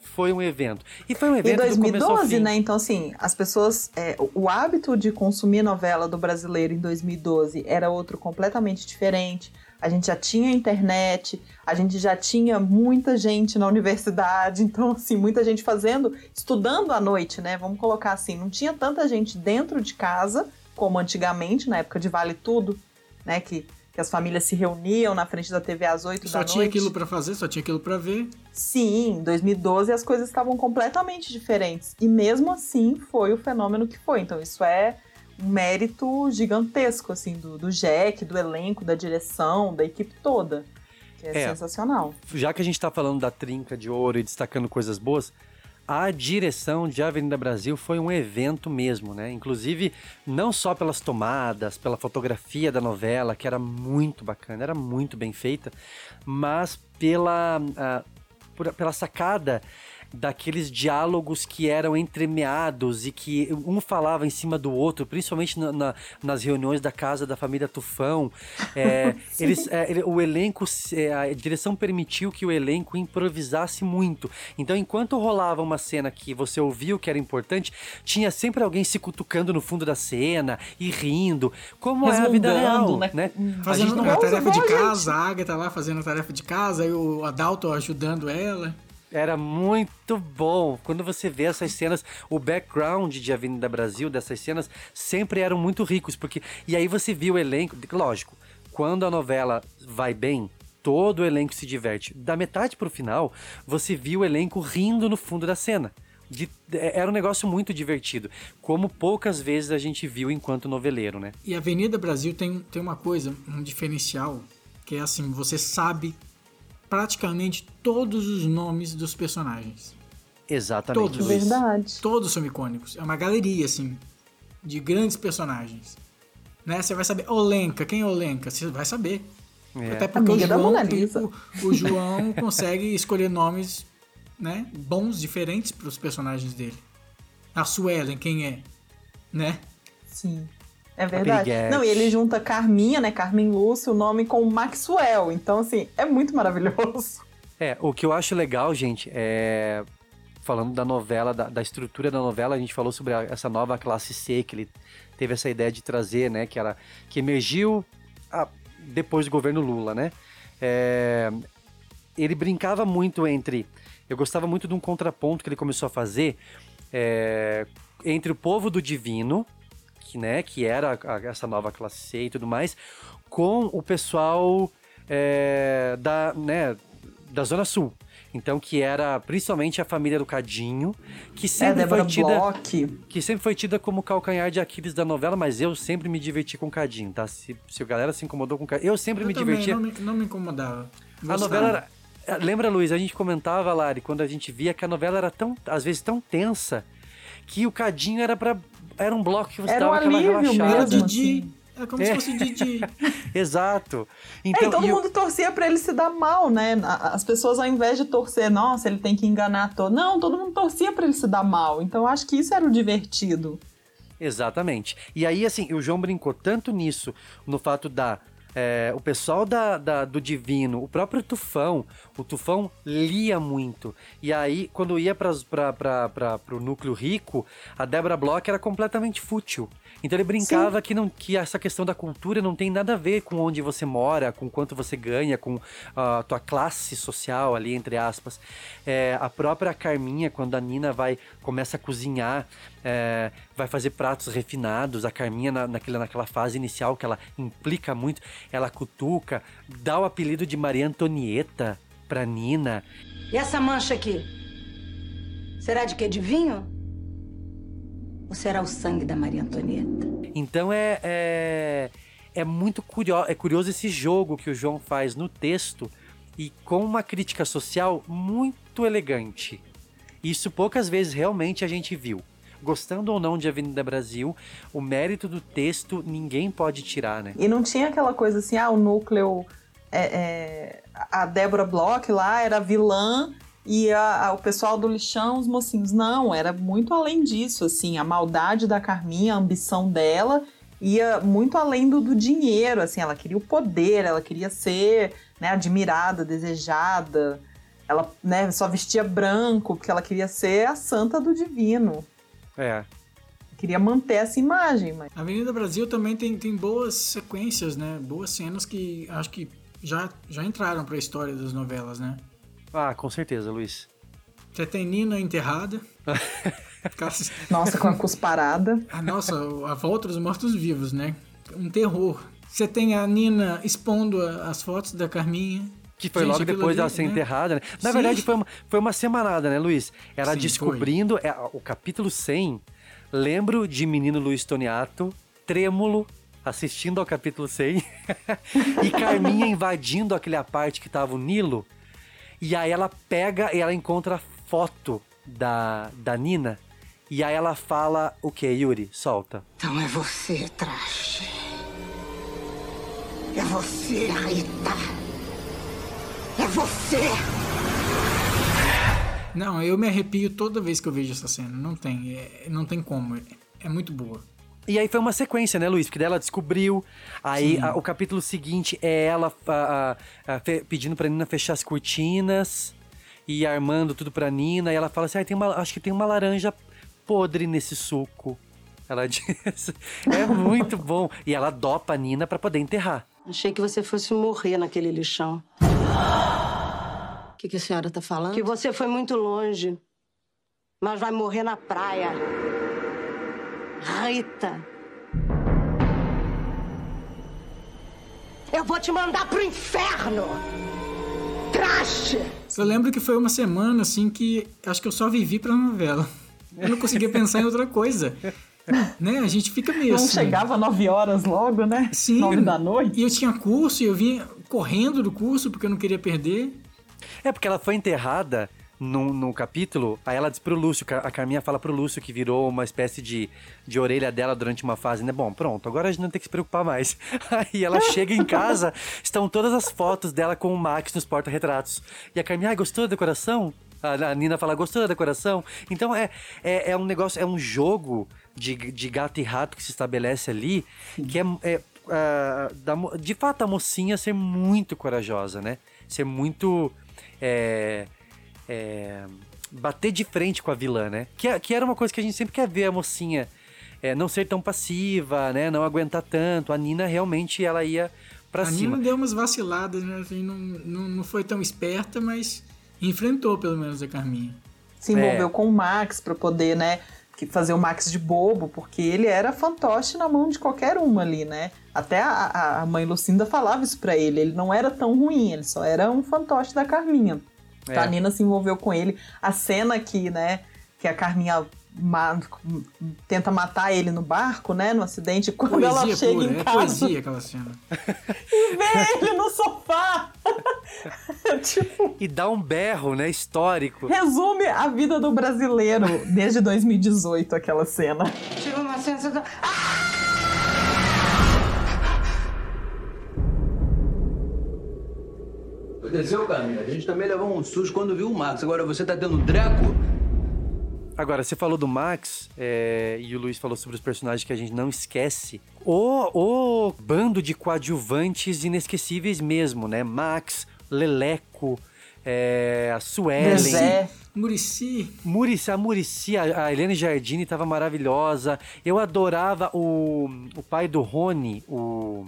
foi um evento. E foi um Em evento ao 2012, fim. né? Então, assim, as pessoas. é, o- o hábito de consumir novela do brasileiro em 2012 era outro completamente diferente. A gente já tinha internet, a gente já tinha muita gente na universidade, então, assim, muita gente fazendo, estudando à noite, né? Vamos colocar assim, não tinha tanta gente dentro de casa como antigamente, na época de Vale Tudo, né? Que, que as famílias se reuniam na frente da TV às 8 Só da tinha noite. aquilo pra fazer, só tinha aquilo pra ver. Sim, em 2012 as coisas estavam completamente diferentes. E mesmo assim foi o fenômeno que foi. Então isso é um mérito gigantesco, assim, do, do Jack, do elenco, da direção, da equipe toda. Que é, É. sensacional. já que a gente tá falando da trinca de ouro e destacando coisas boas, a direção de Avenida Brasil foi um evento mesmo, né? Inclusive, não só pelas tomadas, pela fotografia da novela, que era muito bacana, era muito bem feita, mas pela, ah, por- pela sacada daqueles diálogos que eram entremeados e que um falava em cima do outro, principalmente na- na- nas reuniões da casa da família Tufão. É, eles, é, ele- o elenco, é, a direção permitiu que o elenco improvisasse muito. Então, enquanto rolava uma cena que você ouviu que era importante, tinha sempre alguém se cutucando no fundo da cena e rindo, como é a vida real, né? né? A Fazendo gente não- a tarefa de casa, a Agatha lá fazendo a tarefa de casa, e o Adalto ajudando ela. Era muito bom. Quando você vê essas cenas, o background de Avenida Brasil dessas cenas sempre eram muito ricos, porque e aí você viu o elenco, lógico, quando a novela vai bem, todo o elenco se diverte. Da metade pro final, você viu o elenco rindo no fundo da cena. De- era um negócio muito divertido, como poucas vezes a gente viu enquanto noveleiro, né? E Avenida Brasil tem, tem uma coisa, um diferencial, que é assim, você sabe praticamente todos os nomes dos personagens. Exatamente. Todos. Luiz. Todos são icônicos. É uma galeria, assim, de grandes personagens. Né? Você vai saber, Olenka, quem é Olenka? Você vai saber. É. Até porque o Amiga da João, Mona Lisa. o, o João consegue escolher nomes né, bons, diferentes para os personagens dele. A Suelen, quem é? Né? Sim. É verdade. Não, e ele junta Carminha, né? Carmen Lúcio, o nome com Maxwell. Então, assim, é muito maravilhoso. É, o que eu acho legal, gente, é. Falando da novela, da, da estrutura da novela, a gente falou sobre a- essa nova classe C que ele teve essa ideia de trazer, né? Que, era, que emergiu ah, depois do governo Lula, né? É, ele brincava muito entre. Eu gostava muito de um contraponto que ele começou a fazer é, entre o povo do divino, que, né, que era a- essa nova classe C e tudo mais, com o pessoal é, da, né, da Zona Sul. Então, que era principalmente a família do Cadinho, que sempre Débora foi tida. Bloch. Que sempre foi tida como calcanhar de Aquiles da novela, mas eu sempre me diverti com o Cadinho, tá? Se, se a galera se incomodou com o Cadinho. Eu sempre Eu me também, divertia. Não me, não me incomodava. A Gostava. novela era. é, Lembra, Luiz, a gente comentava, Lari, quando a gente via que a novela era tão, às vezes, tão tensa, que o Cadinho era para Era um bloco que você Era um dava aquela alívio relaxada. mesmo, Didi. assim. É como É. se fosse Didi. Exato. é, Então, e todo e o- mundo torcia pra ele se dar mal, né? As pessoas, ao invés de torcer, nossa, ele tem que enganar todo. Não, todo mundo torcia pra ele se dar mal. Então, eu acho que isso era o divertido. Exatamente. E aí, assim, o João brincou tanto nisso, no fato da. É, o pessoal da, da- do Divino, o próprio Tufão, o Tufão lia muito. E aí, quando ia para o núcleo rico, a Débora Bloch era completamente fútil. Então ele brincava que, não, que essa questão da cultura não tem nada a ver com onde você mora, com quanto você ganha, com a tua classe social ali, entre aspas. É, a própria Carminha, quando a Nina vai começa a cozinhar, é, vai fazer pratos refinados, a Carminha na, naquela, naquela fase inicial que ela implica muito, ela cutuca, dá o apelido de Maria Antonieta pra Nina. E essa mancha aqui? Será de quê? De vinho? Ou será o sangue da Maria Antonieta? Então é, é, é muito curioso, é curioso esse jogo que o João faz no texto e com uma crítica social muito elegante. Isso poucas vezes realmente a gente viu. Gostando ou não de Avenida Brasil, o mérito do texto ninguém pode tirar, né? E não tinha aquela coisa assim, ah, o núcleo. é, é, a Débora Bloch lá era vilã e a- a- o pessoal do lixão, os mocinhos. Não, era muito além disso, assim, a maldade da Carminha, a ambição dela ia muito além do, do dinheiro, assim, ela queria o poder, ela queria ser né, admirada, desejada. ela né, só vestia branco, porque ela queria ser a santa do divino. É. Queria manter essa imagem, mas. Avenida Brasil também tem, tem boas sequências, né? Boas cenas que acho que já, já entraram pra história das novelas, né? Ah, com certeza, Luiz. Você tem Nina enterrada. Nossa, com a cusparada. Ah, nossa, a volta dos mortos-vivos, né? Um terror. Você tem a Nina expondo a- as fotos da Carminha. Que foi Gente, logo depois dela ser né? enterrada, né? Na Sim. verdade, foi uma, foi uma semanada, né, Luiz? Ela Sim, descobrindo é, o capítulo 100. Lembro de menino Luiz Toniato, trêmulo, assistindo ao capítulo 100. e Carminha invadindo aquela parte que tava o Nilo. E aí ela pega e ela encontra a foto da, da Nina. E aí ela fala o que, Yuri? Solta. Então é você, traste. É você, Rita. É você. Não, eu me arrepio toda vez que eu vejo essa cena. Não tem, é- não tem como. É, é muito boa. E aí foi uma sequência, né, Luiz? Porque daí ela descobriu. Aí a- o capítulo seguinte é ela a- a- a fe- pedindo pra Nina fechar as cortinas e armando tudo pra Nina. E ela fala assim: ah, tem uma, acho que tem uma laranja podre nesse suco. Ela diz. É muito bom. E ela dopa a Nina pra poder enterrar. Achei que você fosse morrer naquele lixão. O que, que a senhora tá falando? Que você foi muito longe. Mas vai morrer na praia. Rita. Eu vou te mandar pro inferno! Traste! Eu lembro que foi uma semana, assim, que acho que eu só vivi pra novela. Eu não conseguia pensar em outra coisa. Né? A gente fica meio Não assim. chegava nove horas logo, né? Sim. Nove da noite. E eu tinha curso e eu vinha correndo do curso porque eu não queria perder. É porque ela foi enterrada num, num capítulo, aí ela diz pro Lúcio, a Carminha fala pro Lúcio que virou uma espécie de, de orelha dela durante uma fase, né? Bom, pronto, agora a gente não tem que se preocupar mais. Aí ela chega em casa, estão todas as fotos dela com o Max nos porta-retratos. E a Carminha, ah, gostou da decoração? A a Nina fala, gostou da decoração? Então é, é, é um negócio, é um jogo de, de gato e rato que se estabelece ali, que é, é, ah, da de fato a mocinha ser muito corajosa, né? Ser muito. é, é, bater de frente com a vilã, né? Que, é- que era uma coisa que a gente sempre quer ver a mocinha é, não ser tão passiva, né? Não aguentar tanto. A Nina realmente ela ia pra a cima. Nina deu umas vaciladas, né? Assim, não, não, não foi tão esperta, mas enfrentou pelo menos a Carminha. Se envolveu com o Max pra poder, né? Que- Fazer o Max de bobo, porque ele era fantoche na mão de qualquer uma ali, né? Até a, a- mãe Lucinda falava isso pra ele. Ele não era tão ruim, ele só era um fantoche da Carminha. Então É. a Nina se envolveu com ele. A cena que, né, que a Carminha ma- tenta matar ele no barco, né, no acidente, quando ela Poesia chega pura, em é casa poesia aquela cena. e vê ele no sofá. tipo, E dá um berro, né? Histórico. resume a vida do brasileiro desde 2018, aquela cena. Tive uma sensação. Aconteceu, Carminha? A gente também levou um susto quando viu o Max. Agora você tá tendo dreco? Agora, você falou do Max é, e o Luiz falou sobre os personagens que a gente não esquece. O, o bando de coadjuvantes inesquecíveis mesmo, né? Max, Leleco, é, a Suelen. Zezé. Murici. Murici, a Murici, a, a Helene Jardini tava maravilhosa. Eu adorava o, o pai do Rony, o...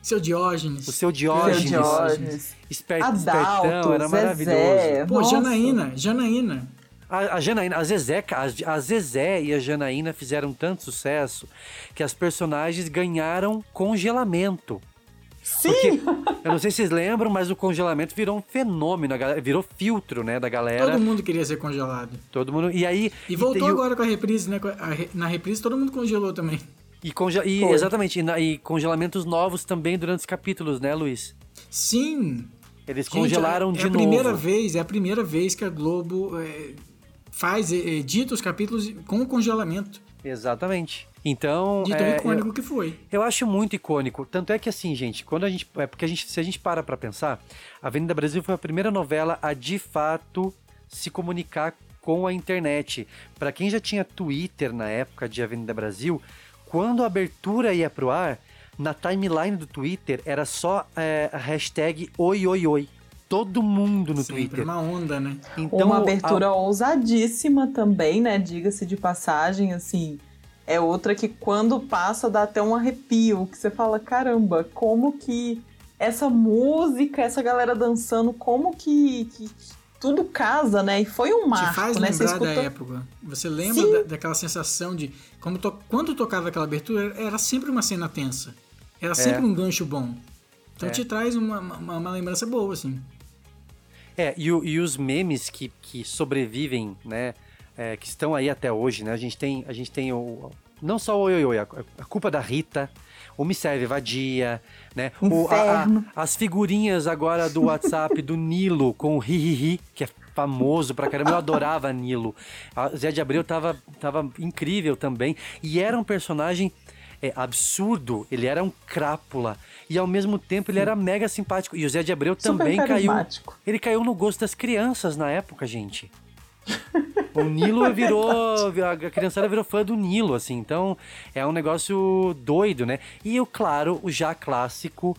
Seu Diógenes. O seu Diógenes. Seu Diógenes. Esper, Adalto, espertão, era Zezé. maravilhoso. Pô, Nossa. Janaína, Janaína. A, a Janaína, a Zezé, a, a Zezé e a Janaína fizeram tanto sucesso que as personagens ganharam congelamento. Sim! eu não sei se vocês lembram, mas o congelamento virou um fenômeno, galera- virou filtro, né, da galera. Todo mundo queria ser congelado. Todo mundo. E aí. E voltou e, agora com a reprise, né? Na reprise todo mundo congelou também. E, conge- e- exatamente, e, na- e congelamentos novos também durante os capítulos, né, Luiz? Sim! Eles Gente, congelaram é, de é a novo. primeira vez, é a primeira vez que a Globo é, faz, edita os capítulos com congelamento. Exatamente. Então. De tão é, icônico eu- que foi. Eu acho muito icônico. Tanto é que assim, gente, quando a gente. É porque a gente, se a gente para pra pensar, Avenida Brasil foi a primeira novela a de fato se comunicar com a internet. Pra quem já tinha Twitter na época de Avenida Brasil, quando a abertura ia pro ar, na timeline do Twitter era só é, a hashtag oi oi oi. Todo mundo no Sempre Twitter. uma onda, né? Então, Uma a- abertura ousadíssima também, né? Diga-se de passagem, assim. É outra que quando passa dá até um arrepio, que você fala, caramba, como que essa música, essa galera dançando, como que, que tudo casa, né? E foi um marco, Te faz né? Você lembrar da escuta- época. Você lembra da- daquela sensação de. Como to- quando tocava aquela abertura, era sempre uma cena tensa. Era sempre É. um gancho bom. Então É. te traz uma, uma, uma lembrança boa, assim. É, e, e os memes que, que sobrevivem, né? é, que estão aí até hoje, né? A gente tem, a gente tem o. Não só o Oi, Oi, Oi, a, a culpa da Rita, o Me Serve Vadia, né? O, a- a- as figurinhas agora do WhatsApp do Nilo com o Ri, que é famoso pra caramba. Eu adorava Nilo. A Zé de Abreu tava, tava incrível também. E era um personagem é, absurdo. Ele era um crápula. E ao mesmo tempo ele era mega simpático. E o Zé de Abreu Super também caiu. Ele caiu no gosto das crianças na época, gente. O Nilo virou. A criançada virou fã do Nilo, assim. Então é um negócio doido, né? E o, claro, o já clássico.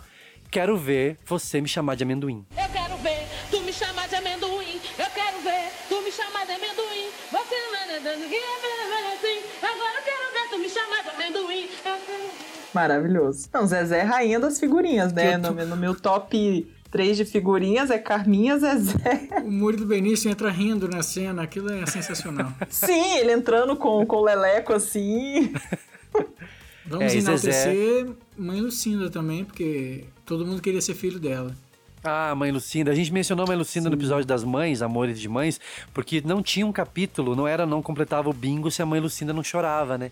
Quero ver você me chamar de amendoim. Eu quero ver tu me chamar de amendoim. Eu quero ver tu me chamar de amendoim. Você não é é assim. Agora eu quero me chamar de amendoim. Ver. Maravilhoso. Não, Zezé é rainha das figurinhas, né? No, no meu top 3 de figurinhas é Carminha, Zezé. O Murilo Benício entra rindo na cena, aquilo é sensacional. Sim, ele entrando com, com o Leleco assim. Vamos É, enaltecer Mãe Lucinda também, porque todo mundo queria ser filho dela. Ah, Mãe Lucinda. A gente mencionou a Mãe Lucinda no episódio das mães, Amores de Mães, porque não tinha um capítulo, não era não completava o bingo se a Mãe Lucinda não chorava, né?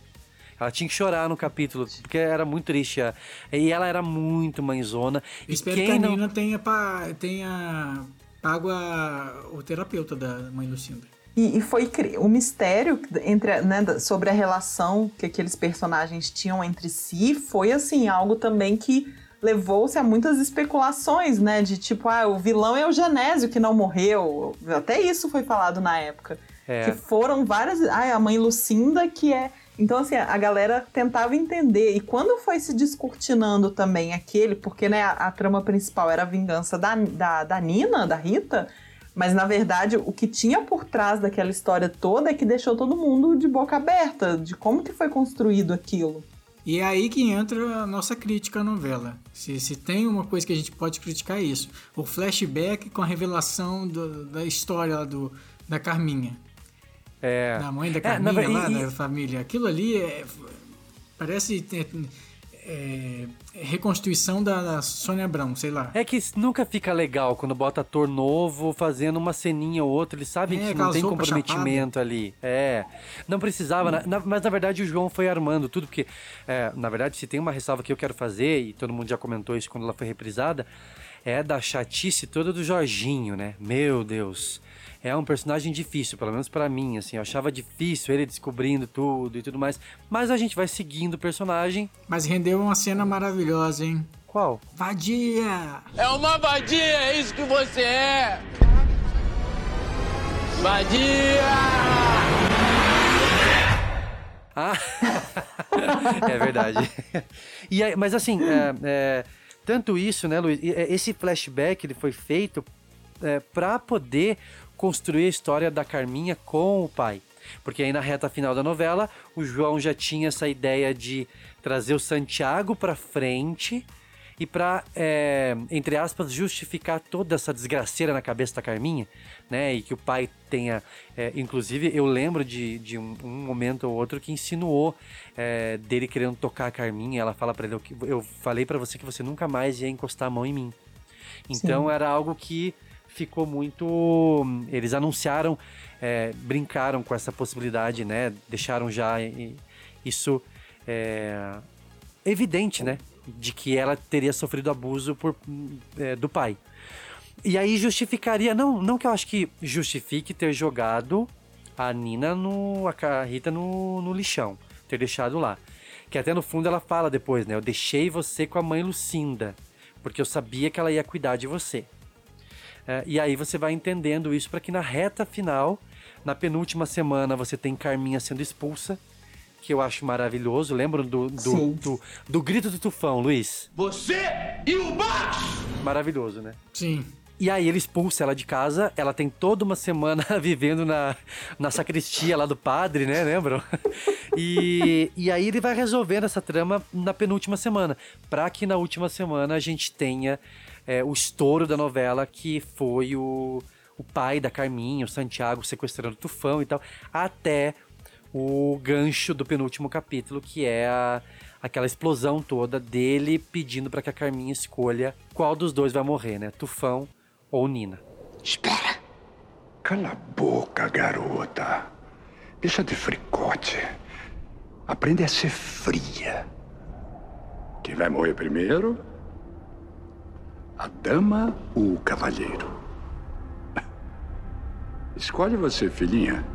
Ela tinha que chorar no capítulo, porque era muito triste. a- E ela era muito mãezona. E Espero quem que a não... Nina tenha, pa- tenha pago a- o terapeuta da Mãe Lucinda. E, e foi cri- o mistério entre, né, sobre a relação que aqueles personagens tinham entre si foi assim algo também que levou-se a muitas especulações, né? De tipo, ah, o vilão é o Genésio que não morreu. Até isso foi falado na época. É. Que foram várias. Ah, a mãe Lucinda que é. Então, assim, a galera tentava entender. E quando foi se descortinando também aquele, porque né, a, a trama principal era a vingança da, da, da Nina, da Rita, mas na verdade o que tinha por trás daquela história toda é que deixou todo mundo de boca aberta, de como que foi construído aquilo. E é aí que entra a nossa crítica à novela. Se, se tem uma coisa que a gente pode criticar é isso. O flashback com a revelação do- da história do, da Carminha. É. Da mãe da É, Carminha na ver- lá, e- da família. Aquilo ali é, parece é, é, reconstituição da, da Sônia Abrão, sei lá. É que nunca fica legal quando bota ator novo fazendo uma ceninha ou outra. Eles sabem É, que não tem comprometimento ali. É. Não precisava, na- na- mas na verdade o João foi armando tudo, porque, é, na verdade, se tem uma ressalva que eu quero fazer, e todo mundo já comentou isso quando ela foi reprisada, é da chatice toda do Jorginho, né? Meu Deus. É um personagem difícil, pelo menos pra mim, assim. Eu achava difícil ele descobrindo tudo e tudo mais. Mas a gente vai seguindo o personagem. Mas rendeu uma cena maravilhosa, hein? Qual? Vadia! É uma vadia, é isso que você é! Vadia! Ah, é verdade. E aí, mas assim, é, é, tanto isso, né, Luiz? é, Esse flashback ele foi feito é, para poder construir a história da Carminha com o pai. Porque aí na reta final da novela, o João já tinha essa ideia de trazer o Santiago pra frente e pra, é, entre aspas, justificar toda essa desgraceira na cabeça da Carminha, né? E que o pai tenha. é, inclusive, eu lembro de, de um, um momento ou outro que insinuou é, dele querendo tocar a Carminha. Ela fala pra ele: Eu, eu falei pra você que você nunca mais ia encostar a mão em mim. Então Sim. era algo que ficou muito. Eles anunciaram, é, brincaram com essa possibilidade, né? Deixaram já isso é, evidente, né? De que ela teria sofrido abuso por, é, do pai. E aí justificaria, não, não que eu acho que justifique ter jogado a Nina no. a Rita no, no lixão, ter deixado lá. Que até no fundo ela fala depois, né? Eu deixei você com a mãe Lucinda, porque eu sabia que ela ia cuidar de você. É, e aí você vai entendendo isso para que na reta final, na penúltima semana, você tem Carminha sendo expulsa, que eu acho maravilhoso. Lembram do, do, do, do grito do tufão, Luiz? Você e o Max! Maravilhoso, né? Sim. E aí ele expulsa ela de casa, ela tem toda uma semana vivendo na, na sacristia lá do padre, né? Lembram? E, e aí ele vai resolvendo essa trama na penúltima semana, pra que na última semana a gente tenha é, o estouro da novela, que foi o, o pai da Carminha, o Santiago, sequestrando o Tufão e tal, até o gancho do penúltimo capítulo, que é a, aquela explosão toda dele pedindo para que a Carminha escolha qual dos dois vai morrer, né? Tufão ou Nina. Espera! Cala a boca, garota. Deixa de fricote. Aprende a ser fria. Quem vai morrer primeiro? A dama ou o cavalheiro? Escolhe você, filhinha.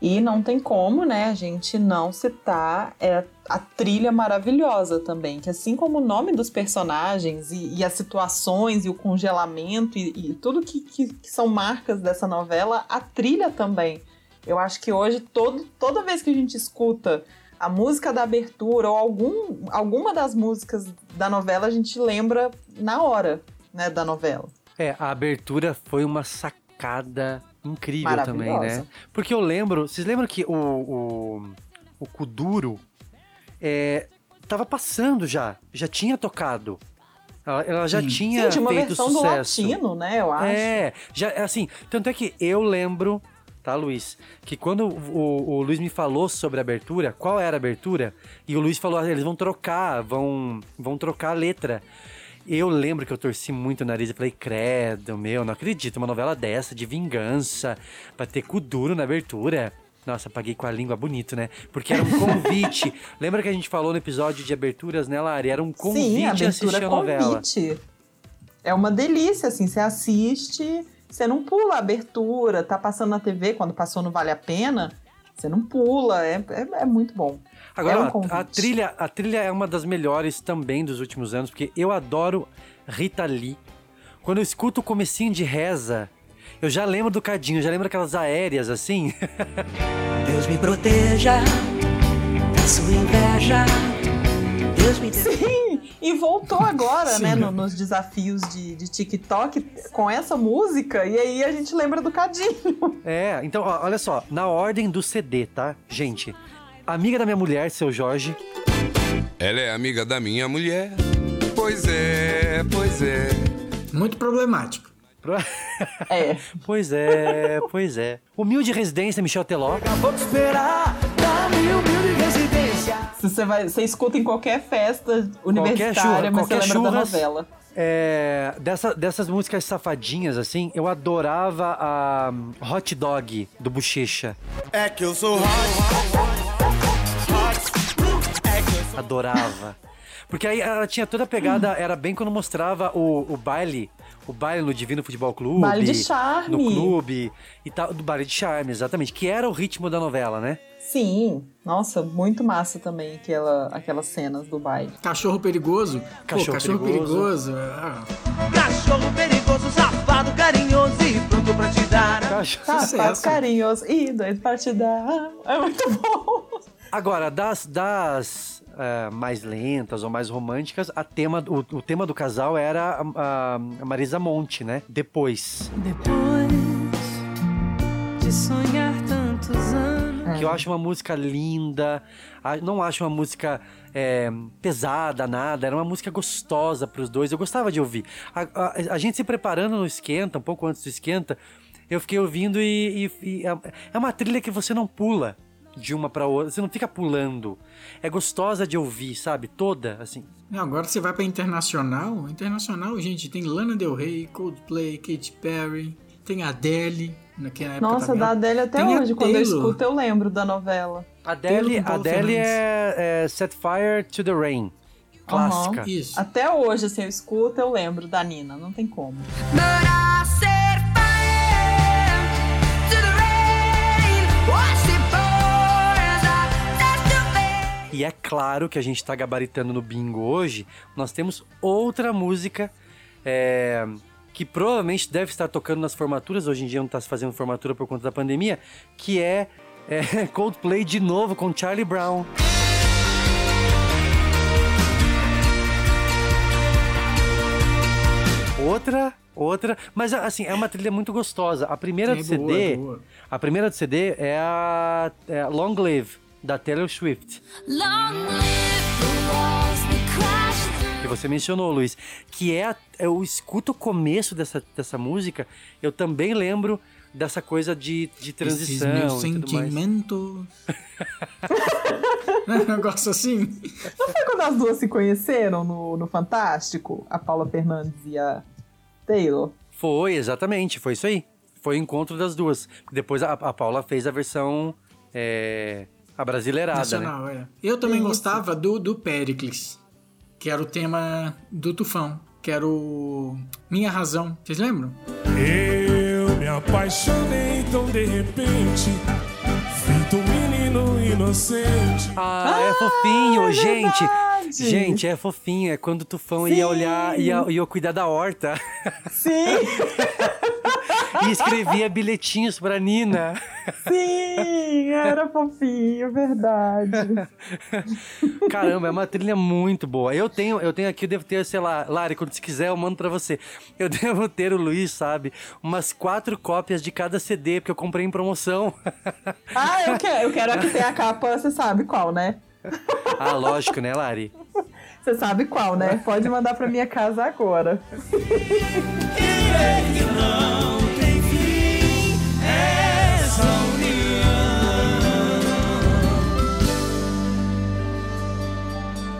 E não tem como, né, a gente não citar é, a trilha maravilhosa também, que assim como o nome dos personagens e, e as situações e o congelamento e, e tudo que, que, que, são marcas dessa novela, a trilha também. Eu acho que hoje, todo, toda vez que a gente escuta a música da abertura ou algum, alguma das músicas da novela, a gente lembra na hora, né, da novela. É, a abertura foi uma sacada incrível também, né? Porque eu lembro, vocês lembram que o, o, o Kuduro é, tava passando já, já tinha tocado. Ela, ela já Sim. tinha Sim, tinha uma feito versão sucesso. do latino, né, eu acho. É, já, assim, tanto é que eu lembro, tá, Luiz, que quando o, o Luiz me falou sobre a abertura, qual era a abertura, e o Luiz falou, ah, eles vão trocar, vão, vão trocar a letra. Eu lembro que eu torci muito o nariz e falei, credo, meu, não acredito, uma novela dessa, de vingança, pra ter cu duro na abertura. Nossa, paguei com a língua bonito, né? Porque era um convite. Lembra que a gente falou no episódio de aberturas, né, Lari? Era um convite Sim, a assistir a é novela. convite. É uma delícia, assim, você assiste, você não pula a abertura, tá passando na TV, quando passou no Vale a Pena, você não pula, é, é, é muito bom. Agora, é um a- a, trilha, a trilha é uma das melhores também dos últimos anos, porque eu adoro Rita Lee. Quando eu escuto o comecinho de reza, eu já lembro do cadinho, já lembro aquelas aéreas assim. Deus me proteja da sua inveja. Deus me Sim, e voltou agora, Sim. né, no- nos desafios de, de TikTok com essa música, e aí a gente lembra do Cadinho. É, então, ó, olha só, na ordem do CD, tá? Gente, amiga da minha mulher, seu Jorge. Ela é amiga da minha mulher. Pois é, pois é. Muito problemático. É. Pois é, pois é. Humilde residência, Michel Teló. Vou te esperar na minha humilde residência. Se você, vai, você escuta em qualquer festa Qualquer universitária, churra, mas você qualquer lembra da churras. novela. É, dessa, dessas músicas safadinhas, assim, eu adorava a Hot Dog do Bochecha. É que eu sou Adorava. Porque aí ela tinha toda a pegada, era bem quando mostrava o, o baile, o baile no Divino Futebol Clube. Baile de charme. No clube e tal, do baile de charme, exatamente. Que era o ritmo da novela, né? Sim, nossa, muito massa também aquela, aquelas cenas do baile. Cachorro perigoso? Cachorro Pô, cachorro perigoso. perigoso. ah, Cachorro perigoso, safado, carinhoso e pronto pra te dar. Tá, faz carinhoso. Ih, doido pra te dar. É muito bom. Agora, das, das eh, mais lentas ou mais românticas, a tema, o, o tema do casal era a, a- Marisa Monte, né? Depois. de sonhar tantos anos. Que eu acho uma música linda, não acho uma música é, pesada, nada. Era uma música gostosa pros dois. Eu gostava de ouvir. A, a- a gente se preparando no esquenta, um pouco antes do esquenta, eu fiquei ouvindo e, e- e é, é uma trilha que você não pula de uma pra outra. Você não fica pulando. É gostosa de ouvir, sabe? Toda, assim. Agora você vai pra internacional. Internacional, gente, tem Lana Del Rey, Coldplay, Katy Perry, tem Adele, naquela época Nossa, também. da Adele até Tem hoje, quando eu escuto, eu lembro da novela. Adele, Adele é, é Set Fire to the Rain. Clássica. Aham. Até hoje, assim, eu escuto, eu lembro da Nina, não tem como. E é claro que a gente tá gabaritando no bingo hoje. Nós temos outra música é, que provavelmente deve estar tocando nas formaturas. Hoje em dia não tá se fazendo formatura por conta da pandemia. Que é, é Coldplay de novo com Charlie Brown. Outra outra. Mas assim, é uma trilha muito gostosa. A primeira É do boa, CD. é. A primeira do CD é a é Long Live, da Taylor Swift. Que você mencionou, Luiz. Que é. a- Eu escuto o começo dessa, dessa música, eu também lembro dessa coisa de, de Esses transição. meus e tudo mais. sentimentos. um negócio assim. Não foi quando as duas se conheceram no, no Fantástico? A Paula Fernandes e a Taylor? Foi, exatamente, foi isso aí. Foi o encontro das duas. Depois a, a Paula fez a versão é, abrasileirada, Nacional, né? é. Eu também Isso. gostava do, do Pericles, que era o tema do Tufão, que era o Minha Razão. Vocês lembram? Eu me apaixonei tão de repente, feito um menino inocente. Ah, é fofinho, gente. verdade. Gente, é fofinho. É quando o Tufão ia olhar, ia, ia cuidar da horta. Sim! e escrevia bilhetinhos pra Nina. Sim, era fofinho, verdade. Caramba, é uma trilha muito boa. Eu tenho, eu tenho aqui, eu devo ter, sei lá, Lari, quando você quiser, eu mando pra você. Eu devo ter, o Luiz sabe, umas quatro cópias de cada CD, porque eu comprei em promoção. Ah, eu quero, eu quero a que tem a capa, você sabe qual, né? ah, lógico, né, Lari? Você sabe qual, né? Pode mandar pra minha casa agora. não tem fim essa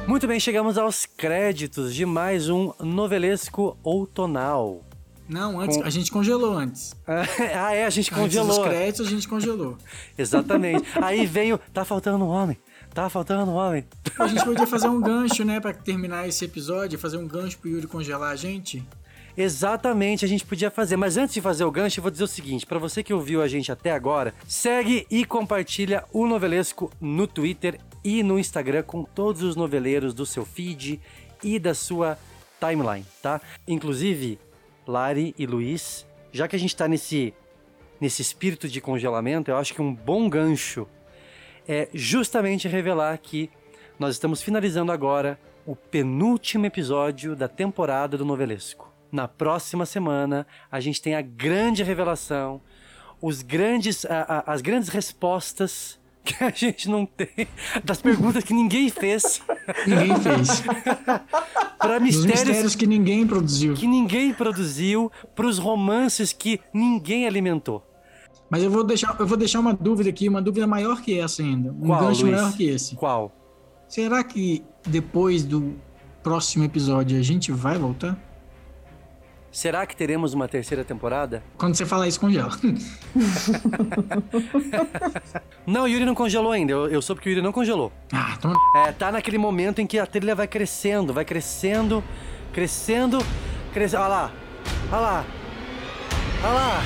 Muito bem, chegamos aos créditos de mais um novelesco outonal. Não, antes, Com- a gente congelou antes. ah, é, a gente Antes congelou. dos créditos, a gente congelou. Exatamente. Aí veio, tá faltando um homem, tá faltando um homem. A gente podia fazer um gancho, né, pra terminar esse episódio, fazer um gancho pro Yuri congelar a gente. Exatamente, a gente podia fazer. Mas antes de fazer o gancho, eu vou dizer o seguinte: pra você que ouviu a gente até agora, segue e compartilha o Novelesco no Twitter e no Instagram com todos os noveleiros do seu feed e da sua timeline, tá? Inclusive, Lari e Luiz, já que a gente tá nesse, nesse espírito de congelamento, eu acho que um bom gancho é justamente revelar que nós estamos finalizando agora o penúltimo episódio da temporada do Novelesco. Na próxima semana, a gente tem a grande revelação, os grandes, a- a- as grandes respostas que a gente não tem, das perguntas que ninguém fez. Ninguém fez. Para mistérios, mistérios que ninguém produziu. que ninguém produziu, para os romances que ninguém alimentou. Mas eu vou deixar, eu vou deixar uma dúvida aqui, uma dúvida maior que essa ainda. Um Qual, gancho Luiz? maior que esse. Qual? Será que depois do próximo episódio a gente vai voltar? Será que teremos uma terceira temporada? Quando você fala isso, congela. Não, o Yuri não congelou ainda. Eu, eu soube que o Yuri não congelou. Ah, então. É, tá naquele momento em que a trilha vai crescendo, vai crescendo, crescendo, crescendo. Olha lá, olha lá, olha lá.